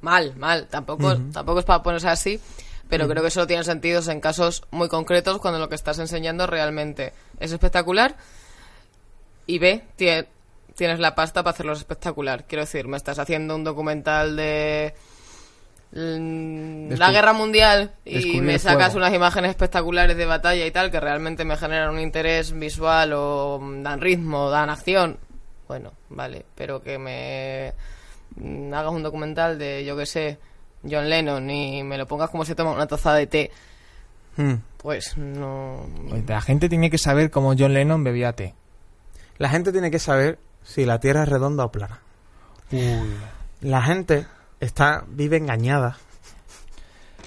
mal, mal. Tampoco, tampoco es para ponerse así, pero creo que solo tiene sentido en casos muy concretos cuando lo que estás enseñando realmente es espectacular y B, tie- tienes la pasta para hacerlo espectacular. Quiero decir, me estás haciendo un documental de mm, la guerra mundial y me sacas unas imágenes espectaculares de batalla y tal que realmente me generan un interés visual o mm, dan ritmo, dan acción. Bueno, vale, pero que me hagas un documental de, yo que sé, John Lennon y me lo pongas como se toma una taza de té, Mm. pues no... La gente tiene que saber cómo John Lennon bebía té. La gente tiene que saber si la Tierra es redonda o plana. La gente está vive engañada.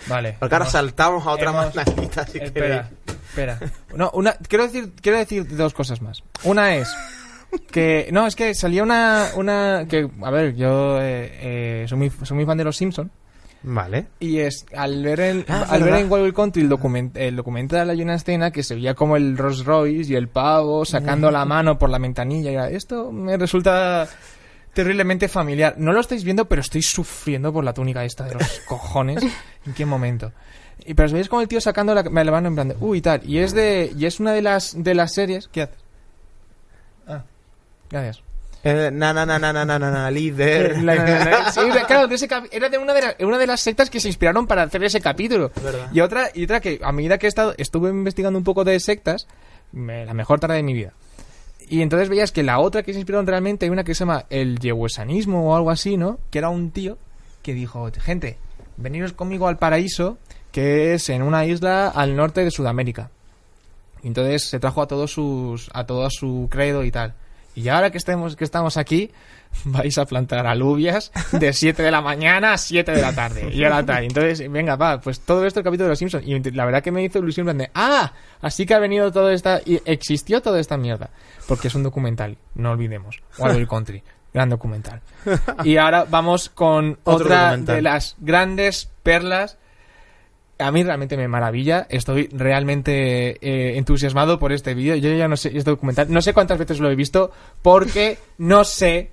Vale. Porque ahora saltamos a otra hemos- mandanguita, si Espera, queréis. espera. No, una, quiero decir, quiero decir dos cosas más. Una es que no, es que salía una, una que, a ver, yo eh, eh, soy muy, soy muy fan de los Simpson Vale. y es al ver el, Ah, al ver en Wild Wild Country el, document, el documental hay una escena que se veía como el Rolls Royce y el pavo sacando la mano por la ventanilla y era, esto me resulta terriblemente familiar. No lo estáis viendo, pero estoy sufriendo por la túnica esta de los cojones. ¿En qué momento? Y pero veis como el tío sacando la, la mano en plan de, uy, tal. Y es de, y es una de las, de las series. ¿Qué haces? Gracias. Eh, na na na na na na na líder. Eh, sí, claro, de ese era de una de, la, una de las sectas que se inspiraron para hacer ese capítulo. Y otra y otra que a medida que he estado estuve investigando un poco de sectas, me, la mejor tarde de mi vida. Y entonces veías que la otra que se inspiraron realmente, hay una que se llama el yehuesanismo o algo así, ¿no? Que era un tío que dijo, gente, veniros conmigo al paraíso, que es en una isla al norte de Sudamérica. Y entonces se trajo a todos sus a todo su credo y tal. Y ahora que estemos, que estamos aquí, vais a plantar alubias de 7 de la mañana a 7 de la tarde. Y ahora tal. Entonces, venga, va, pues todo esto el capítulo de los Simpsons. Y la verdad que me hizo ilusión en plan de, ah, así que ha venido todo esta, y existió toda esta mierda. Porque es un documental, no olvidemos. Wild Wild Country. Gran documental. y ahora vamos con Otro otra documental. de las grandes perlas. A mí realmente me maravilla. Estoy realmente eh, entusiasmado por este vídeo. Yo ya no sé, este documental, no sé cuántas veces lo he visto porque no sé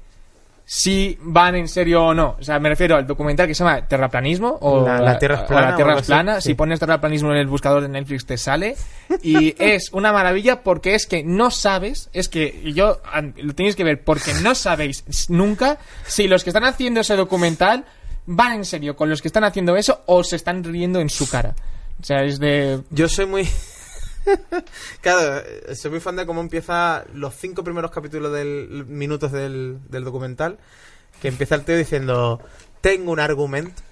si van en serio o no. O sea, me refiero al documental que se llama Terraplanismo o La- la Tierra es plana la Tierra así, sí. Si pones Terraplanismo en el buscador de Netflix te sale. Y es una maravilla porque es que no sabes, es que yo lo tenéis que ver porque no sabéis nunca si los que están haciendo ese documental van en serio con los que están haciendo eso o se están riendo en su cara. O sea, es de... Yo soy muy. claro, soy muy fan de cómo empieza los cinco primeros capítulos del minutos del, del documental. Que empieza el tío diciendo: Tengo un argumento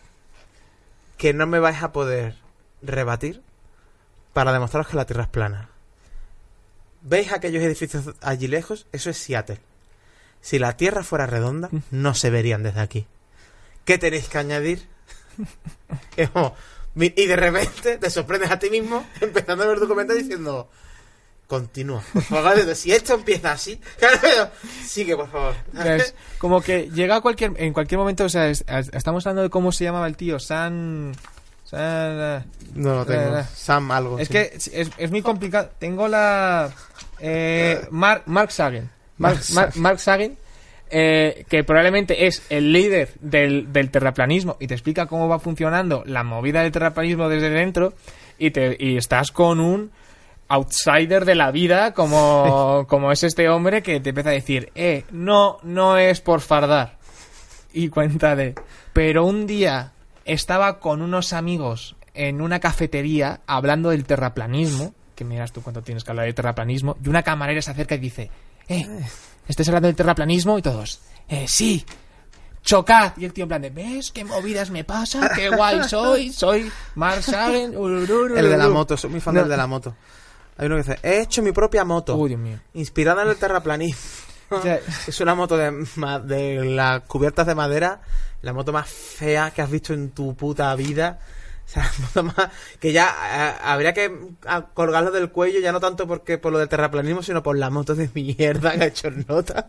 que no me vais a poder rebatir para demostraros que la Tierra es plana. ¿Veis aquellos edificios allí lejos? Eso es Seattle. Si la Tierra fuera redonda, no se verían desde aquí. ¿Qué tenéis que añadir? Como, y de repente te sorprendes a ti mismo empezando a ver el documental diciendo continúa por favor si esto empieza así claro, sigue por favor Es como que llega a cualquier, en cualquier momento, o sea, es- es- estamos hablando de cómo se llamaba el tío, San... San- no lo tengo Eh, Sam algo Es sí. que es, es muy complicado. Tengo la... Eh, Mark, Mark Sagan. Mark, Mark Mark- Mark Sagan, eh, que probablemente es el líder del, del terraplanismo y te explica cómo va funcionando la movida del terraplanismo desde dentro y, te, y estás con un outsider de la vida como, como es este hombre que te empieza a decir, eh, no, no es por fardar. Y cuenta de, pero un día estaba con unos amigos en una cafetería hablando del terraplanismo, que miras tú cuánto tienes que hablar de terraplanismo, y una camarera se acerca y dice, eh, ¿estáis hablando del terraplanismo? Y todos, eh, sí, chocad. Y el tío en plan de, ¿ves qué movidas me pasa? ¡Qué guay soy! Soy urururu". el de la moto soy muy fan No. del de la moto hay uno que dice he hecho mi propia moto Uy, Dios mío. inspirada en el terraplanismo O sea, es una moto de, de las cubiertas de madera la moto más fea que has visto en tu puta vida o sea, más que ya habría que colgarlo del cuello ya no tanto porque por lo del terraplanismo sino por la moto de mierda que ha hecho nota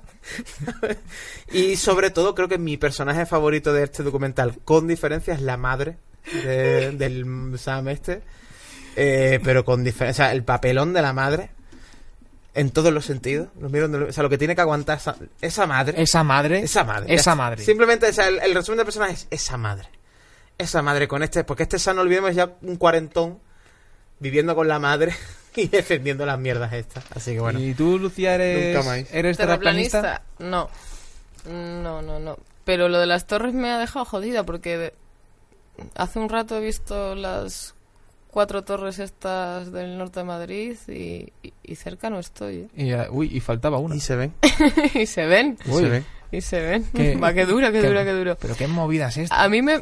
y sobre todo creo que mi personaje favorito de este documental con diferencia es la madre de- del Sam este eh, pero con diferencia o sea el papelón de la madre en todos los sentidos lo miro o sea lo que tiene que aguantar esa, esa madre esa madre. esa madre. Esa madre. Simplemente, o sea, el, el resumen del personaje es esa madre. Esa madre con este, porque este no olvidemos, es ya un cuarentón viviendo con la madre y defendiendo las mierdas estas. Así que bueno. ¿Y tú, Lucía, eres, Nunca más. eres terraplanista? ¿Terraplanista? No. No, no, no. Pero lo de las torres me ha dejado jodida porque hace un rato he visto las cuatro torres estas del norte de Madrid y, y- y cerca no estoy. ¿eh? Y, eh, uy, y faltaba una. Y se ven. y se ven. y Uy. se ven. Y se ven. Qué- Va, que dura, que qué- dura, que dura. Pero qué movidas es esta. A mí me,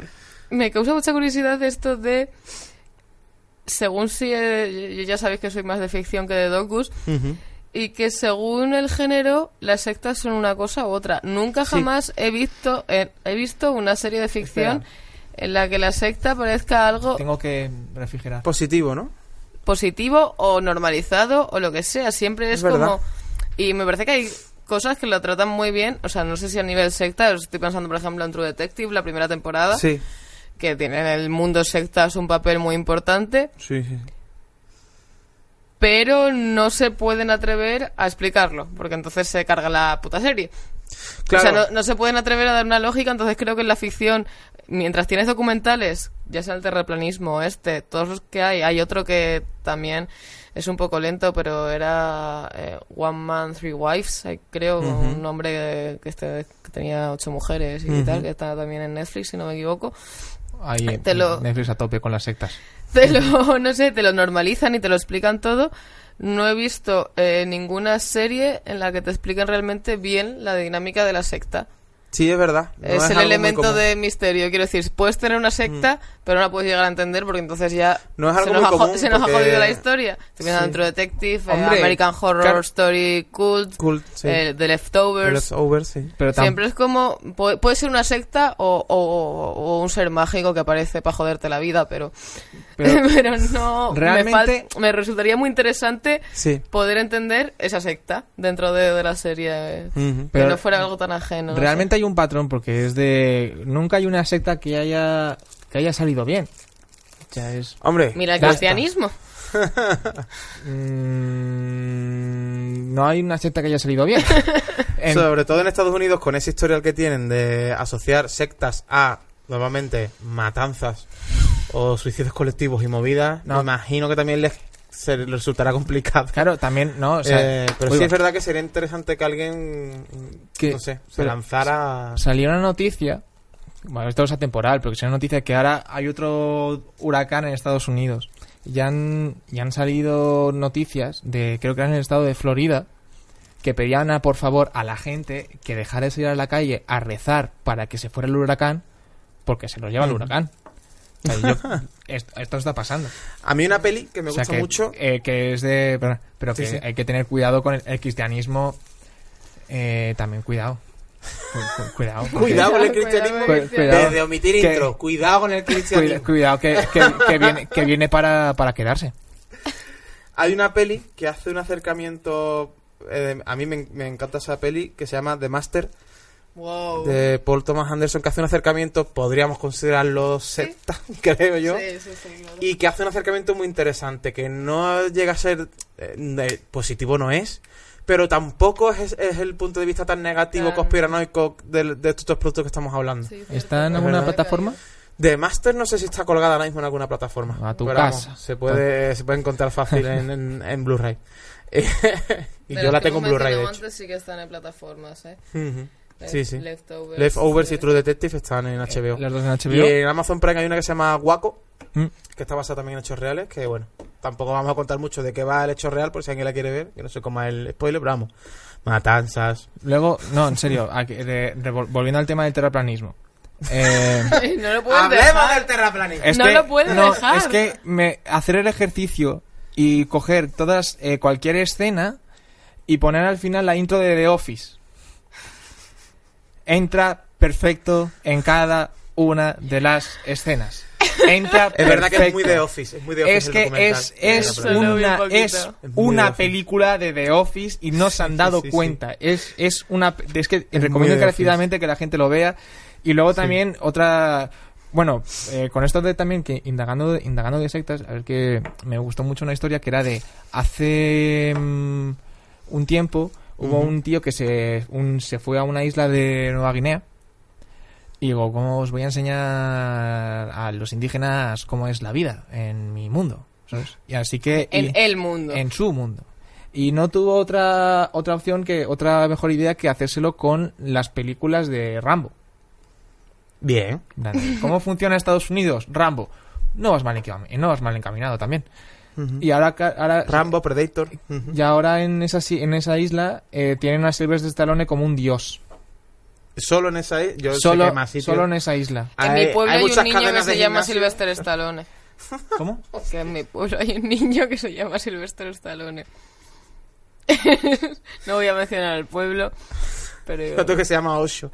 me causa mucha curiosidad esto de... Según si... eh, yo ya sabéis que soy más de ficción que de docus. Y que según el género, las sectas son una cosa u otra. Nunca Sí. jamás he visto eh, he visto una serie de ficción Espera. en la que la secta parezca algo Tengo que refrigerar. Positivo, ¿no? positivo o normalizado o lo que sea. Siempre es, Es como... Y me parece que hay cosas que lo tratan muy bien. O sea, no sé si a nivel secta, estoy pensando, por ejemplo, en True Detective, la primera temporada, Sí. Que tiene en el mundo sectas un papel muy importante. Sí, sí. pero no se pueden atrever a explicarlo, porque entonces se carga la puta serie. Claro. O sea, no, no se pueden atrever a dar una lógica, entonces creo que en la ficción, mientras tienes documentales, ya sea el terraplanismo, este, todos los que hay, hay otro que también es un poco lento, pero era eh, One Man, Three Wives, creo, un hombre que, que este- que tenía ocho mujeres y tal, que está también en Netflix, si no me equivoco. Ahí, Te lo- Netflix a tope con las sectas. te lo, no sé, te lo normalizan y te lo explican todo. No he visto eh, ninguna serie en la que te expliquen realmente bien la dinámica de la secta. Sí, es verdad. No es, el algo muy elemento de misterio. Quiero decir, puedes tener una secta, pero no la puedes llegar a entender porque entonces ya No es algo se, nos muy ha, común se nos ha jodido la historia. Estoy viendo Sí. dentro Detective, eh, Hombre, American Horror claro. Story Cult, Cult, sí. eh, The Leftovers. Leftovers, sí. Pero Siempre es como. Puede, puede ser una secta o, o- o un ser mágico que aparece para joderte la vida, pero. Pero- Pero, no. Realmente- Me, me resultaría muy interesante Sí. poder entender esa secta dentro de, de la serie. eh, que Pero no fuera algo tan ajeno. no Realmente hay un patrón porque es de nunca hay una secta que haya que haya salido bien. Ya es Hombre. Mira el cristianismo. Mm, no hay una secta que haya salido bien. En- sobre todo en Estados Unidos, con ese historial que tienen de asociar sectas a, normalmente, matanzas o suicidios colectivos y movidas, No. me imagino que también les, se resultará complicado. claro, también no, o sea, Eh, pero sí es verdad que sería interesante que alguien, Que- no sé, se lanzara... salió una noticia, bueno, esto es atemporal, pero que salió una noticia que ahora hay otro huracán en Estados Unidos. Ya han, ya han salido noticias de, creo que era en el estado de Florida, que pedían a, por favor a la gente que dejara de salir a la calle a rezar para que se fuera el huracán, porque se lo lleva el huracán. O sea, yo- esto, esto está pasando. A mí una peli que me O sea, gusta que, mucho... eh, que es de. Pero, pero Sí, que sí. hay que tener cuidado con el, el cristianismo. eh, también cuidado. Cu- cu- cuidado. Cuidado con el cristianismo. cuidado. Cuidado. Desde omitir Que- intro. Cuidado con el cristianismo. cuidado que, que- que viene, que viene para, para quedarse. Hay una peli que hace un acercamiento... eh, a mí me, me encanta esa peli que se llama The Master Wow. de Paul Thomas Anderson que hace un acercamiento, podríamos considerarlo secta, creo yo. Sí, sí, sí, claro. Y que hace un acercamiento muy interesante, que no llega a ser eh, de- positivo, no es, pero tampoco es, es el punto de vista tan negativo, Claro. conspiranoico de, de estos dos productos que estamos hablando. Sí, ¿Está en alguna verdad. plataforma? The Master no sé si está colgada ahora mismo en alguna plataforma. A tu pero vamos, casa. se puede, se puede encontrar fácil en, en, en Blu-ray. y De yo la tengo en Blu-ray, de sí que están en plataformas, ¿eh? Ujú. Lef- Sí, sí. Leftovers. Leftovers y eh, True Detective están en HBO. Las dos en Y HBO. en Amazon Prime hay una que se llama Waco, Mm. que está basada también en hechos reales, que bueno, tampoco vamos a contar mucho de qué va el hecho real, por si alguien la quiere ver, que no sé cómo es el spoiler, pero vamos. Matanzas. Luego, no, en serio, aquí, de- de- volviendo al tema del terraplanismo. Eh, no lo pueden dejar. terraplanismo. es No que, lo puedes no, dejar. Es que me, hacer el ejercicio y coger todas, eh, cualquier escena y poner al final la intro de The Office. Entra perfecto en cada una de las escenas. Entra Es verdad que es muy perfecto. de Office, es muy de Office Es que es, es una, es Es una película de The Office y no se han dado sí, sí. cuenta. Es, es una, es que muy recomiendo encarecidamente que la gente lo vea. Y luego también otra, bueno, eh, con esto de también que indagando, indagando de sectas, a ver que me gustó mucho una historia que era de hace mm, un tiempo hubo un tío que se, un, se fue a una isla de Nueva Guinea y digo, ¿cómo os voy a enseñar a los indígenas cómo es la vida en mi mundo? ¿sabes? Y así que... En y- el mundo. en su mundo. Y no tuvo otra, otra opción que, otra mejor idea que hacérselo con las películas de Rambo. Bien. ¿Cómo funciona Estados Unidos? Rambo. No vas mal encaminado, no vas mal encaminado también. Ujú. Y ahora, ahora Rambo, Predator. Ujú. y ahora en esa, si- en esa isla eh, tienen a Sylvester Stallone como un dios. Solo en esa... Yo sé Solo, que hay más sitios. solo en esa isla. En Hay- mi pueblo hay hay, un muchas niño que se llama. Sylvester Stallone. ¿Cómo? Que en mi pueblo hay un niño que se llama Sylvester Stallone. no voy a mencionar el pueblo, pero... Otro que se llama Osho.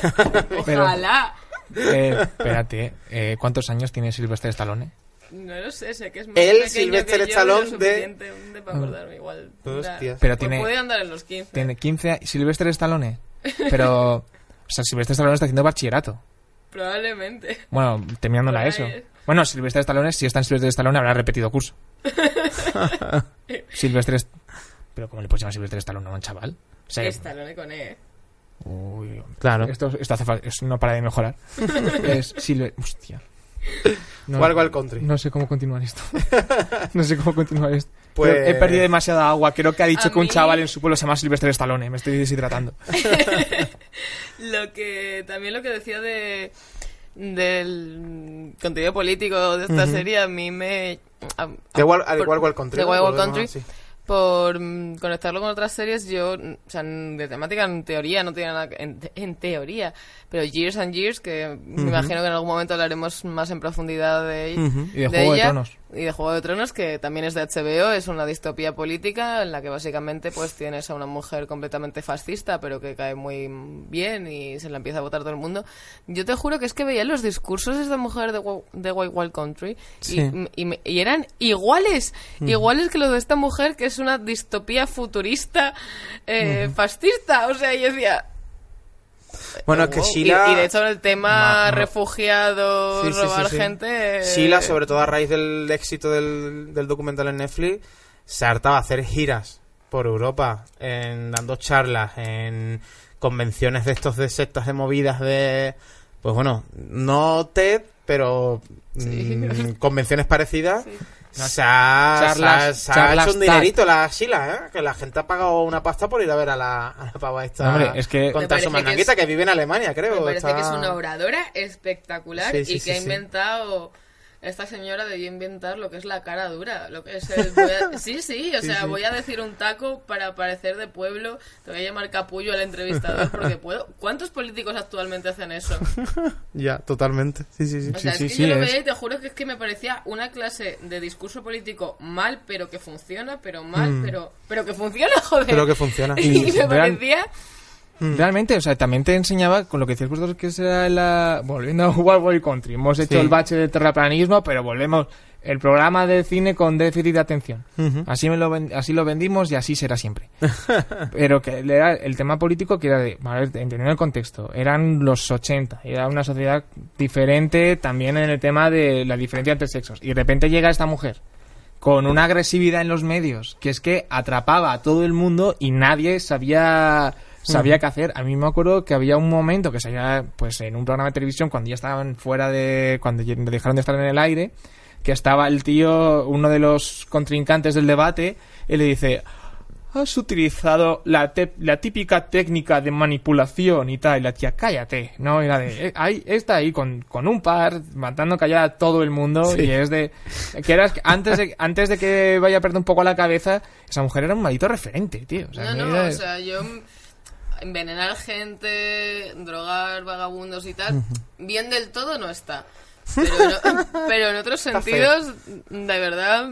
Pero- Ojalá. Eh, espérate, eh, ¿cuántos años tiene Sylvester Stallone? No lo sé, sé que es más Él, pequeño Sylvester que yo, Stallone, lo de- suficiente para acordarme igual. Hostias. Pero Pues tiene, puede andar en los 15. tiene 15 a- Sylvester Stallone. Pero, o sea, Sylvester Stallone está haciendo bachillerato. Probablemente. Bueno, terminando la ESO. es. Bueno, Silvestre Stallone, si está en Silvestre Stallone, habrá repetido curso. Silvestre... Est- Pero ¿cómo le puedes llamar Silvestre Stallone a un chaval? O sea, Stallone con E. uy, Claro. esto, esto hace fal- es- no para de mejorar. es Silve... Hostia. No, Wild Wild Country. no sé cómo continuar esto. no sé cómo continuar esto. Pues- He perdido demasiada agua. Creo que ha dicho A que un mí- chaval en su pueblo se llama Silvestre Stallone. Me estoy deshidratando. Lo que también lo que decía de del contenido político de esta serie a mí me a- De igual, al por- igual, Wild Country. de Wild Volvemos Country así. Por mm, conectarlo con otras series, yo, mm, o sea, de temática en teoría no tiene nada que- en, en teoría, pero Years and Years, que me imagino que en algún momento hablaremos más en profundidad de, Ujú. Y de Juego de ella, Tronos. Y de Juego de Tronos, que también es de HBO, es una distopía política en la que básicamente pues tienes a una mujer completamente fascista, pero que cae muy bien y se la empieza a votar todo el mundo. Yo te juro que es que veía los discursos de esta mujer de, de White Wild Country y, Sí. y me- y eran iguales, iguales que los de esta mujer que es una distopía futurista eh, fascista. O sea, yo decía... Bueno, es que wow. Y- Sheila... Y, de hecho el tema Ma- ma- refugiados, Sí, sí, sí, robar sí. gente... eh, Sheila, sobre todo a raíz del éxito del, del documental en Netflix, se hartaba a hacer giras por Europa, en, dando charlas, en convenciones de estos de sectas de movidas de... Pues bueno, no TED, pero mm, convenciones parecidas. Se ha, Charlas- se ha- se ha charlas hecho un dinerito la Sheila, ¿eh? Que la gente ha pagado una pasta por ir a ver a la, a la pava esta. Hombre, es que- Contar su que mandanguita es- que, vive en Alemania, creo. Me parece está- que es una oradora espectacular Sí, sí, y sí, que ha inventado esta señora debió inventar lo que es la cara dura, lo que es el a- sí, sí, o sea, voy a decir un taco para parecer de pueblo, te voy a llamar capullo al entrevistador porque puedo. ¿Cuántos políticos actualmente hacen eso? Ya, totalmente. Sí, sí, sí. O sea, sí, es que sí, yo lo veía y te juro que es que me parecía una clase de discurso político mal, pero que funciona, pero mal, pero pero que funciona, joder. Mm. Pero que funciona. y me parecía Mm. Realmente, o sea, también te enseñaba con lo que decías vosotros que será la... Volviendo a Wild Wild Country. Hemos hecho Sí. el bache del terraplanismo, pero volvemos... El programa de cine con déficit de atención. Así, me lo, ven- así lo vendimos y así será siempre. pero que era el tema político que era de... A ver, entendiendo el contexto. Eran los 80. Era una sociedad diferente también en el tema de la diferencia entre sexos. Y de repente llega esta mujer con una agresividad en los medios que es que atrapaba a todo el mundo y nadie sabía sabía qué hacer. A mí me acuerdo que había un momento que salía pues en un programa de televisión cuando ya estaban fuera de cuando ya dejaron de estar en el aire, que estaba el tío, uno de los contrincantes del debate, y le dice Has utilizado la, te- la típica técnica de manipulación y tal. Y la tía, cállate. No, era de. eh, ahí, está ahí con, con un par, matando callar a todo el mundo. Y es de. Que eras, antes, de, antes de que vaya a perder un poco la cabeza, esa mujer era un maldito referente, tío. O sea, No, no, era- o sea, yo envenenar gente, drogar vagabundos y tal, bien del todo no está. Pero, no- pero en otros Está sentidos, de verdad,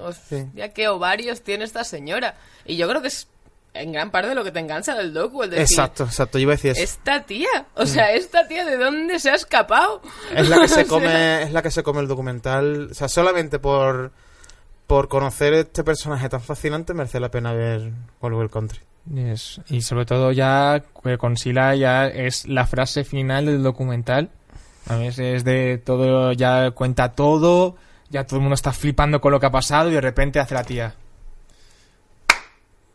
hostia, qué ovarios tiene esta señora. Y yo creo que es en gran parte lo que te engancha del docu, el decir, Exacto, exacto. Yo iba a decir eso. esta tía, o sea, esta tía, ¿de dónde se ha escapado? Es la que se sea, come, es la que se come el documental. O sea, solamente por por conocer este personaje tan fascinante merece la pena ver Wild Country. Y sobre todo ya que con Sila ya es la frase final del documental. A mí es, de todo, ya cuenta todo, ya todo el mundo está flipando con lo que ha pasado y de repente hace la tía.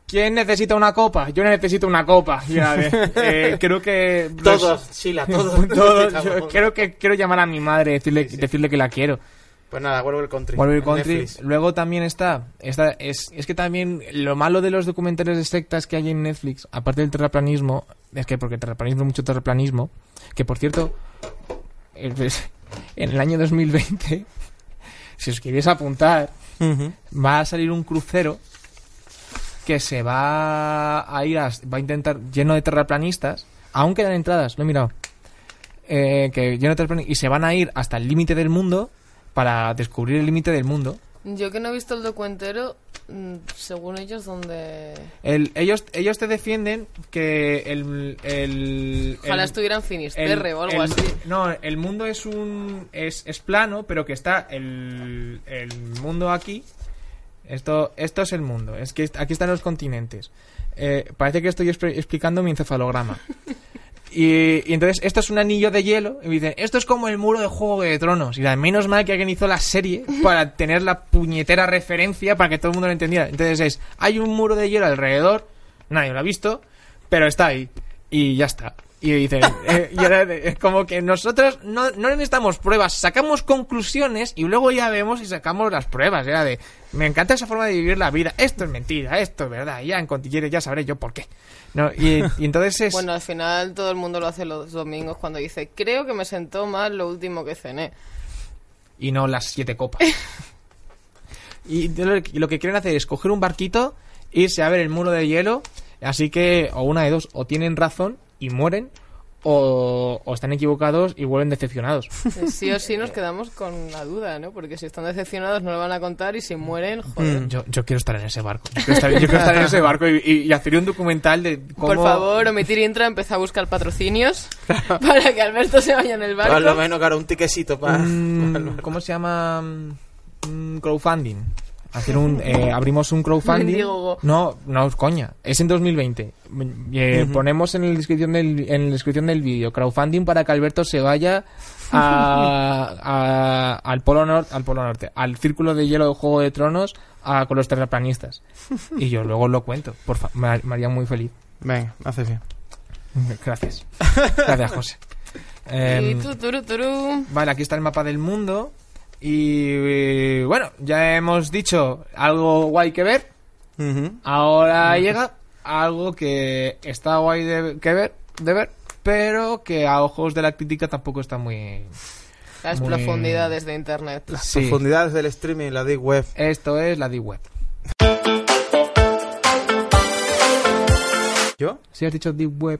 ¿Quién necesita una copa? Yo necesito una copa. Y era de, eh, creo que... Todos, Sheila, todos. todos, yo creo que quiero llamar a mi madre y decirle, decirle que la quiero. Pues nada, Wild Country. En Country. Netflix. Luego también está, está es, es que también lo malo de los documentales de sectas que hay en Netflix, aparte del terraplanismo, es que porque terraplanismo, mucho terraplanismo, que por cierto, en el año 2020, si os queréis apuntar, va a salir un crucero que se va a ir a, va a intentar lleno de terraplanistas, aún quedan entradas, lo he mirado, eh, que lleno de terraplanistas, y se van a ir hasta el límite del mundo para descubrir el límite del mundo. Yo que no he visto el docu entero, mm, según ellos, donde... El- ellos, ellos te defienden que el... el Ojalá el- estuviera en el- Finisterre o algo así. No, el mundo es un es, es plano, pero que está el, el mundo aquí. Esto esto es el mundo. Es que aquí están los continentes. Eh, parece que estoy expli- explicando mi encefalograma. Y, y entonces esto es un anillo de hielo y me dicen, esto es como el muro de Juego de Tronos. Y la, menos mal que alguien hizo la serie para tener la puñetera referencia para que todo el mundo lo entendiera. Entonces es, hay un muro de hielo alrededor, nadie lo ha visto, pero está ahí. Y ya está. Y dicen, eh, y ahora de- es como que nosotros no, no necesitamos pruebas, sacamos conclusiones y luego ya vemos y sacamos las pruebas. Era de, me encanta esa forma de vivir la vida. Esto es mentira, esto es verdad. Ya en Contilleres ya sabré yo por qué. No, y, y entonces es... Bueno, al final todo el mundo lo hace los domingos cuando dice, creo que me sentó mal lo último que cené. y no las siete copas. Y lo y lo que quieren hacer es coger un barquito, irse a ver el muro de hielo. Así que, o una de dos, o tienen razón y mueren, o, o están equivocados y vuelven decepcionados. Sí o sí nos quedamos con la duda, ¿no? Porque si están decepcionados no lo van a contar y si mueren, joder. Yo, yo quiero estar en ese barco. Yo quiero estar, yo quiero estar en ese barco y, y- y hacer un documental de cómo... Por favor, omitir intro, empezar a buscar patrocinios para que Alberto se vaya en el barco. Por lo menos, claro, un tiquecito para... Mm, ¿Cómo se llama? Mm, crowdfunding. Hacer un, eh, abrimos un crowdfunding. No, no, coña. Es en 2020. Eh, Ponemos en la descripción del, en la descripción del vídeo crowdfunding para que Alberto se vaya a, a- al polo norte, al polo norte, al círculo de hielo de Juego de Tronos a- con los terraplanistas. Y yo luego lo cuento. Por fa- me, me haría muy feliz. Venga, hace bien. Gracias. Gracias, José. Y Em, tú, turu, turu. Vale, aquí está el mapa del mundo. Y eh, bueno, ya hemos dicho algo guay que ver. Ahora llega algo que está guay de, que ver, de ver, pero que a ojos de la crítica tampoco está muy... Las Muy- profundidades de internet. Sí. Profundidades del streaming, la Deep Web. Esto es la D-Web. ¿Yo? Si has dicho D-Web,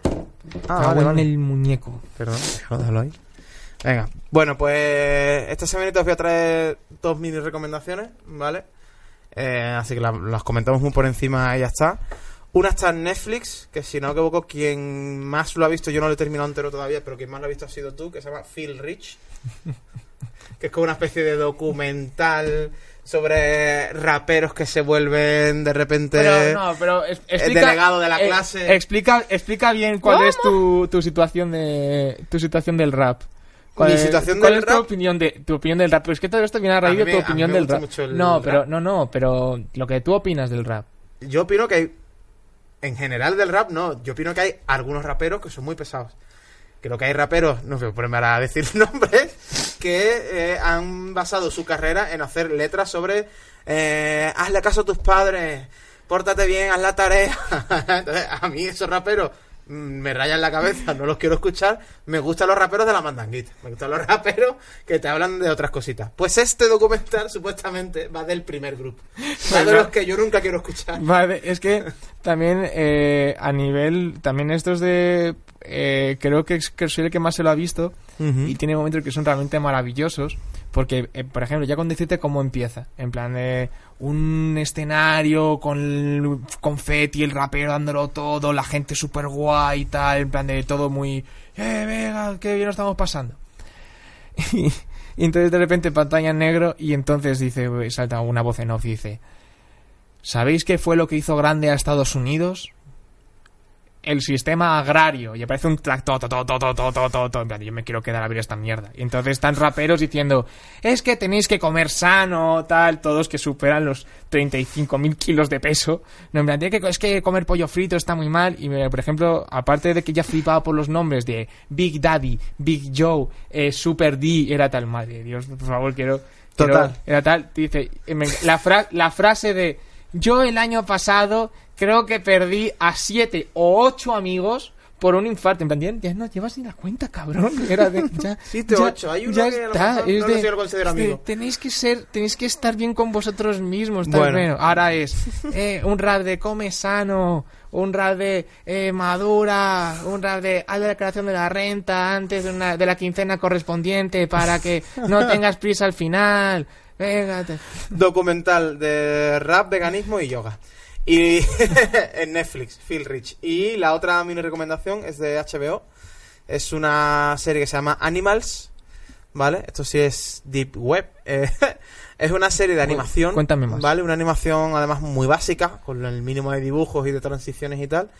Ah, cago vale, en el muñeco. Perdón, déjalo ahí. Venga. Bueno, pues esta semanita os voy a traer dos mini recomendaciones, ¿vale? Eh, así que la- las comentamos muy por encima y ya está. Una está en Netflix, que si no me equivoco, quien más lo ha visto, yo no lo he terminado entero todavía, pero quien más lo ha visto ha sido tú, que se llama Phil Rich. que es como una especie de documental sobre raperos que se vuelven de repente... Pero no, pero es- explica, delegado de la eh, clase. explica, explica bien cuál es tu, tu situación de tu situación del rap. ¿Cuál Mi es- situación cuál del es rap? tu opinión de tu opinión del rap? Pero es que todo esto viene a raíz A de tu opinión del rap. No, rap. pero no, no, pero lo que tú opinas del rap. Yo opino que hay. En general del rap, no. Yo opino que hay algunos raperos que son muy pesados. Creo que hay raperos, no sé, ponerme a decir nombres, que eh, han basado su carrera en hacer letras sobre. Eh, hazle caso a tus padres, pórtate bien, haz la tarea. Entonces, a mí esos raperos me rayan la cabeza, no los quiero escuchar. Me gustan los raperos de la mandanguita. Me gustan los raperos que te hablan de otras cositas. Pues este documental supuestamente va del primer grupo. Va de los que yo nunca quiero escuchar. Vale, es que también eh, a nivel, también estos de, eh, creo que, es- que soy el que más se lo ha visto y tiene momentos que son realmente maravillosos porque, eh, por ejemplo, ya con decirte cómo empieza, en plan de un escenario con el el rapero dándolo todo, la gente súper guay y tal, en plan de todo muy, eh, venga, qué bien estamos pasando. Y, y entonces de repente pantalla en negro y entonces dice, salta una voz en off y dice, ¿Sabéis qué fue lo que hizo grande a Estados Unidos? El sistema agrario. Y aparece un tractor. Yo me quiero quedar a ver esta mierda. Y entonces están raperos diciendo: Es que tenéis que comer sano, tal. Todos que superan los 35.000 kilos de peso. No, en plan, "Tiene que, es que comer pollo frito está muy mal. Y por ejemplo, aparte de que ya flipaba por los nombres de Big Daddy, Big Joe, eh, Super D, era tal. Madre Dios, por favor, quiero. quiero- Total. era tal. Dice: la, fra- la frase de. Yo el año pasado creo que perdí a siete o ocho amigos por un infarto. En plan, ya, no llevas ni la cuenta, cabrón. Era de, ya, Siete o ya- ocho. Hay uno ya que está. es de- lo- yo lo considero es de, amigo. tenéis que ser, tenéis que estar bien con vosotros mismos. tal, Bueno. ahora es eh, un rap de come sano, un rap de eh, madura, un rap de haz la declaración de la renta antes de, una, de la quincena correspondiente para que no tengas prisa al final. Documental de rap, veganismo y yoga. Y en Netflix, Phil Rich. Y la otra mini recomendación es de HBO. Es una serie que se llama Animals. ¿Vale? Esto sí es Deep Web. Eh, es una serie de animación. cuéntame más. ¿Vale? Una animación además muy básica, con el mínimo de dibujos y de transiciones y tal.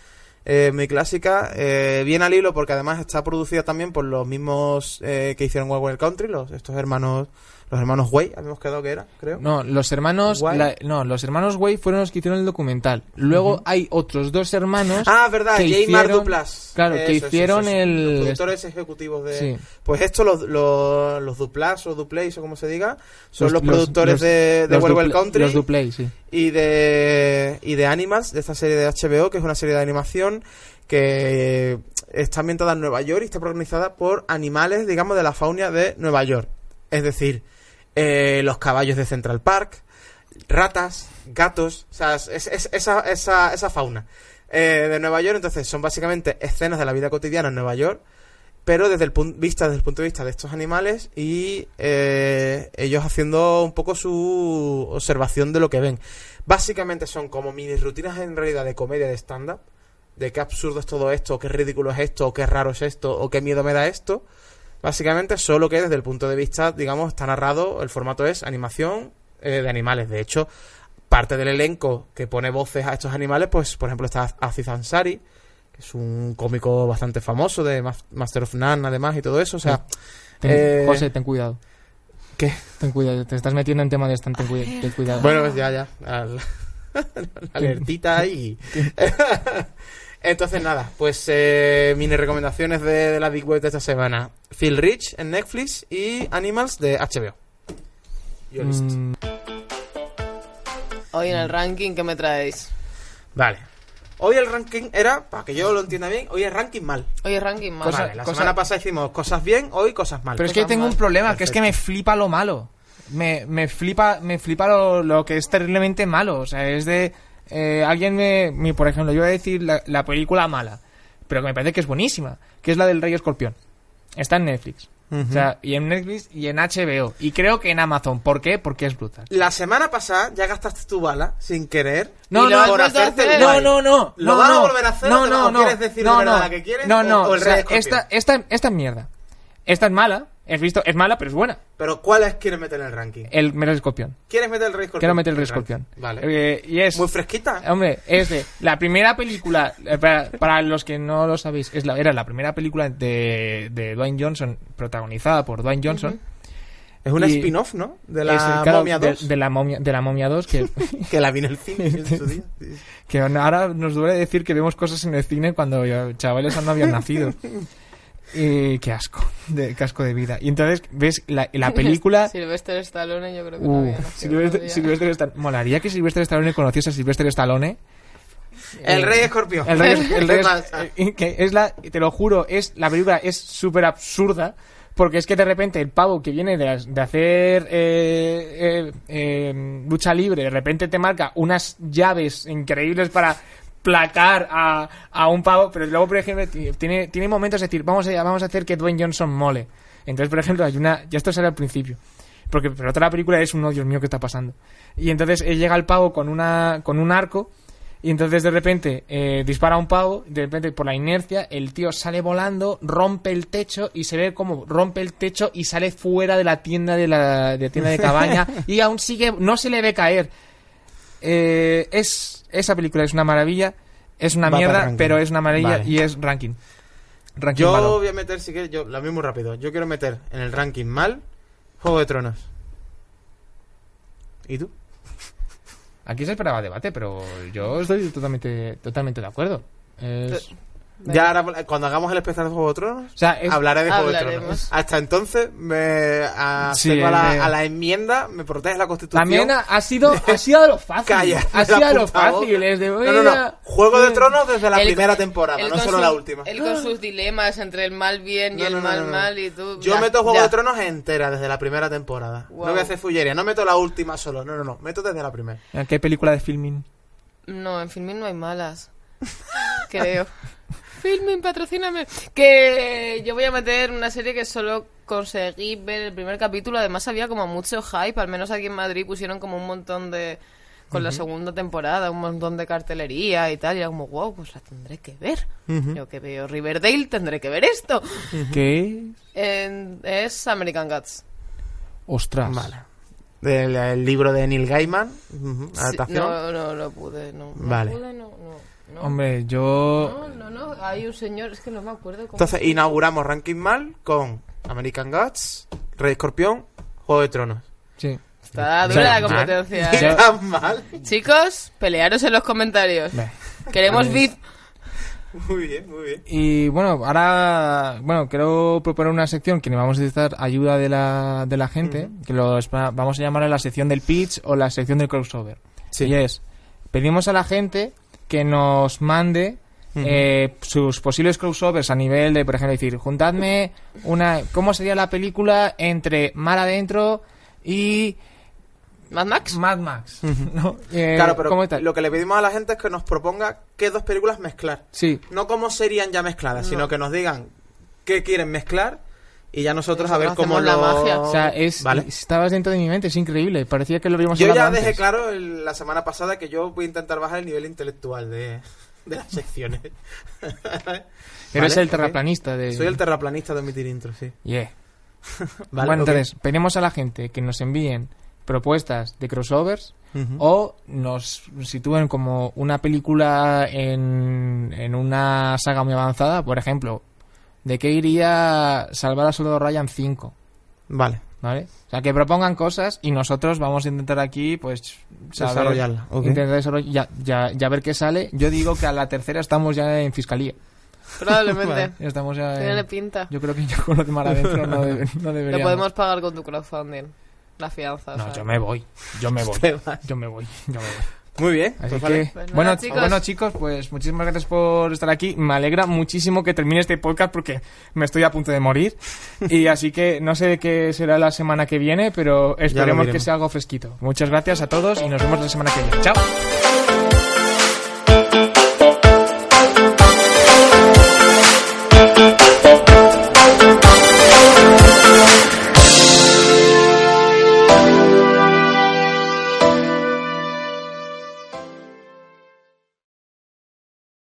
Eh, muy clásica. Eh, bien al hilo porque además está producida también por los mismos eh, que hicieron Wild Country, los, estos hermanos, los hermanos Way, habíamos quedado que era, creo. No, los hermanos, la- no, los hermanos Way fueron los que hicieron el documental. Luego hay otros dos hermanos. Ah, verdad, que J. Mar hicieron- Duplas. claro, que Eso, hicieron eso, eso. el- Los productores ejecutivos de. Sí. Pues esto, los, los, los Duplas o Duplays o como se diga, son los, productores los- de, de Dupla- Country Los Duplay, sí. y de, y de Animals, de esta serie de HBO, que es una serie de animación que está ambientada en Nueva York y está protagonizada por animales, digamos, de la fauna de Nueva York. Es decir, eh, los caballos de Central Park, ratas, gatos, o sea, es, es- esa, esa, esa fauna eh, de Nueva York. Entonces, son básicamente escenas de la vida cotidiana en Nueva York, pero desde el punto vista desde el punto de vista de estos animales y eh, ellos haciendo un poco su observación de lo que ven. Básicamente son como mini rutinas en realidad de comedia de stand-up, de qué absurdo es todo esto, qué ridículo es esto, o qué raro es esto, o qué miedo me da esto. Básicamente, solo que desde el punto de vista, digamos, está narrado, el formato es animación eh, de animales. De hecho, parte del elenco que pone voces a estos animales, pues, por ejemplo, está Aziz Ansari, que es un cómico bastante famoso de Ma- Master of None, además, y todo eso. O sea, Ten- Eh, José, ten cuidado. ¿qué? Ten cuidado, te estás metiendo en tema de stand, ten, cuida- ten cuidado. Bueno, pues ya, ya. al- la alertita ahí. Entonces, nada, pues eh, mini recomendaciones de, de la Big Web de esta semana: Phil Rich en Netflix y Animals de HBO. Yo listo. Mm, Hoy en el ranking, ¿qué me traéis? Vale. Hoy el ranking era, para que yo lo entienda bien, hoy el ranking mal. Hoy es ranking más. Cosa- vale, la cosa- semana pasada hicimos cosas bien, hoy cosas mal. Pero es que tengo un mal. problema, que es que me flipa lo malo. Me, me flipa, me flipa lo, lo que es terriblemente malo. O sea, es de... eh, alguien me, me- Por ejemplo, yo voy a decir la, la película mala, pero que me parece que es buenísima, que es la del Rey Escorpión. Está en Netflix. Ujú. O sea, y en Netflix y en HBO. Y creo que en Amazon. ¿Por qué? Porque es brutal. La semana pasada ya gastaste tu bala sin querer. No, no, por a hacerte. No, no, no. ¿Lo no, vas a no. volver a hacer No, o no, o no. quieres decir de no, la que quieres No, o- no. o el o sea, esta, esta, esta es mierda. Esta es mala. Has visto, es mala, pero es buena. Pero ¿cuáles quieres meter en el ranking? El Rey Escorpión. ¿Quieres meter el Rey Escorpión? Quiero meter el Rey? Escorpión. Vale. Eh, y es. Muy fresquita. Hombre, es de la primera película, eh, para, para los que no lo sabéis, es la, era la primera película de, de Dwayne Johnson, protagonizada por Dwayne Johnson. Es una spin-off, ¿no? De Es, la claro, momia de- 2. De, la momia, de la momia 2, que, Que la vi en el cine en su día. Sí. que ahora nos duele decir que vemos cosas en el cine cuando chavales aún no habían nacido. Y qué asco, de, qué asco de vida. Y entonces ves la, la película... Sylvester Stallone, yo creo que Uh, todavía no. Silvestre, Silvestre Stallone- Molaría que Silvestre Stallone conociese a Silvestre Stallone. El Eh, Rey Escorpión. El rey, el rey ¿Qué es- pasa? eh, que es la, te lo juro, es la película es súper absurda porque es que de repente el pavo que viene de, de hacer eh, eh, eh, lucha libre, de repente te marca unas llaves increíbles para placar a, a un pavo, pero luego, por ejemplo, ti- tiene, tiene momentos de decir, vamos a, vamos a hacer que Dwayne Johnson mole. Entonces, por ejemplo, hay una, ya esto sale al principio, porque pero la película es un, oh, Dios mío, ¿qué está pasando? Y entonces eh, llega el pavo con una, con un arco, y entonces de repente eh, dispara a un pavo, de repente por la inercia el tío sale volando, rompe el techo y se ve como rompe el techo y sale fuera de la tienda de la de tienda de cabaña y aún sigue, no se le ve caer. Eh, es esa película es una maravilla, es una Va mierda, pero es una maravilla Vale. y es ranking. Ranking Yo malo. voy a meter, si quieres, yo, la mismo rápido. Yo quiero meter en el ranking mal Juego de Tronos. ¿Y tú? Aquí se esperaba debate, pero yo estoy totalmente totalmente de acuerdo. Es- Ya ahora, cuando hagamos el especial de Juego de Tronos, o sea, es- hablaré de Juego de. Tronos. Hasta entonces, me a, Sí, tengo a, la, eh. a la enmienda, me protege la Constitución. también ha, ha sido ha sido de lo fácil. Calla, ha sido de lo fácil. de, No, no, no. "Oiga, Juego de Tronos desde la primera temporada, no solo la última. Él con sus dilemas entre el mal bien y No, el no, no, mal no, no. mal y tú... Yo ya, meto Juego ya. de Tronos entera desde la primera temporada. Wow. No voy a hacer fullería, no meto la última solo. No, no, no. Meto desde la primera. ¿Qué película de filming? No, en Filmin no hay malas. Creo. Filmin, patrocíname. Que yo voy a meter una serie que solo conseguí ver el primer capítulo. Además había como mucho hype. Al menos aquí en Madrid pusieron como un montón de... Con la segunda temporada, un montón de cartelería y tal. Y era como, wow, pues la tendré que ver. Yo que veo Riverdale, tendré que ver esto. ¿Qué? En- es American Gods. Ostras. Vale. Del el libro de Neil Gaiman. ujú, Sí, adaptación. no, no, no pude, no. no Vale. pude, no, no, no. Hombre, yo... No, no, no, hay un señor, es que no me acuerdo cómo. Entonces inauguramos Ranking Mal con American Gods, Rey Escorpión, Juego de Tronos. Sí. Está dura la competencia. ¿eh? Tan mal. Chicos, pelearos en los comentarios. Queremos VIP. Muy bien, muy bien. Y bueno, ahora, bueno, quiero proponer una sección que le vamos a necesitar ayuda de la, de la gente, que lo vamos a llamar la sección del pitch o la sección del crossover. Sí. Y es, pedimos a la gente que nos mande eh, sus posibles crossovers a nivel de, por ejemplo, decir, juntadme una, ¿cómo sería la película entre Mar Adentro y ¿Mad Max? Mad Max. ¿no? Eh, claro, pero lo que le pedimos a la gente es que nos proponga qué dos películas mezclar. Sí. No cómo serían ya mezcladas, sino que nos digan qué quieren mezclar y ya nosotros a ver cómo hacemos la lo... magia. O sea, es, Vale. estabas dentro de mi mente, es increíble. Parecía que lo habíamos Yo ya dejé antes. claro el- la semana pasada que yo voy a intentar bajar el nivel intelectual de, de las secciones. Eres Vale, el ok. terraplanista de... Soy el terraplanista de omitir intro, sí. Yeah. Vale, bueno, entonces, pedimos a la gente que nos envíen propuestas de crossovers o nos sitúen como una película en, en una saga muy avanzada. Por ejemplo, ¿de qué iría Salvar a Soldado Ryan 5? Vale, ¿Vale? O sea, que propongan cosas y nosotros vamos a intentar aquí, pues, saber- Desarrollarla, intentar desarroll- ya, ya, ya ver qué sale. Yo digo que a la tercera estamos ya en fiscalía. Probablemente. Ya Estamos ya en- Tiene pinta. Yo creo que yo con lo de mar adentro no, debe- no Lo debería. podemos pagar con tu crowdfunding. La fianza. o No, sea. yo me voy. Yo me voy. Yo me voy. Yo me voy. Muy bien. Así pues que, vale. Pues nada, bueno, chicos. bueno, chicos, pues muchísimas gracias por estar aquí. Me alegra muchísimo que termine este podcast porque me estoy a punto de morir. y así que no sé qué será la semana que viene, pero esperemos que sea algo fresquito. Muchas gracias a todos y nos vemos la semana que viene. Chao.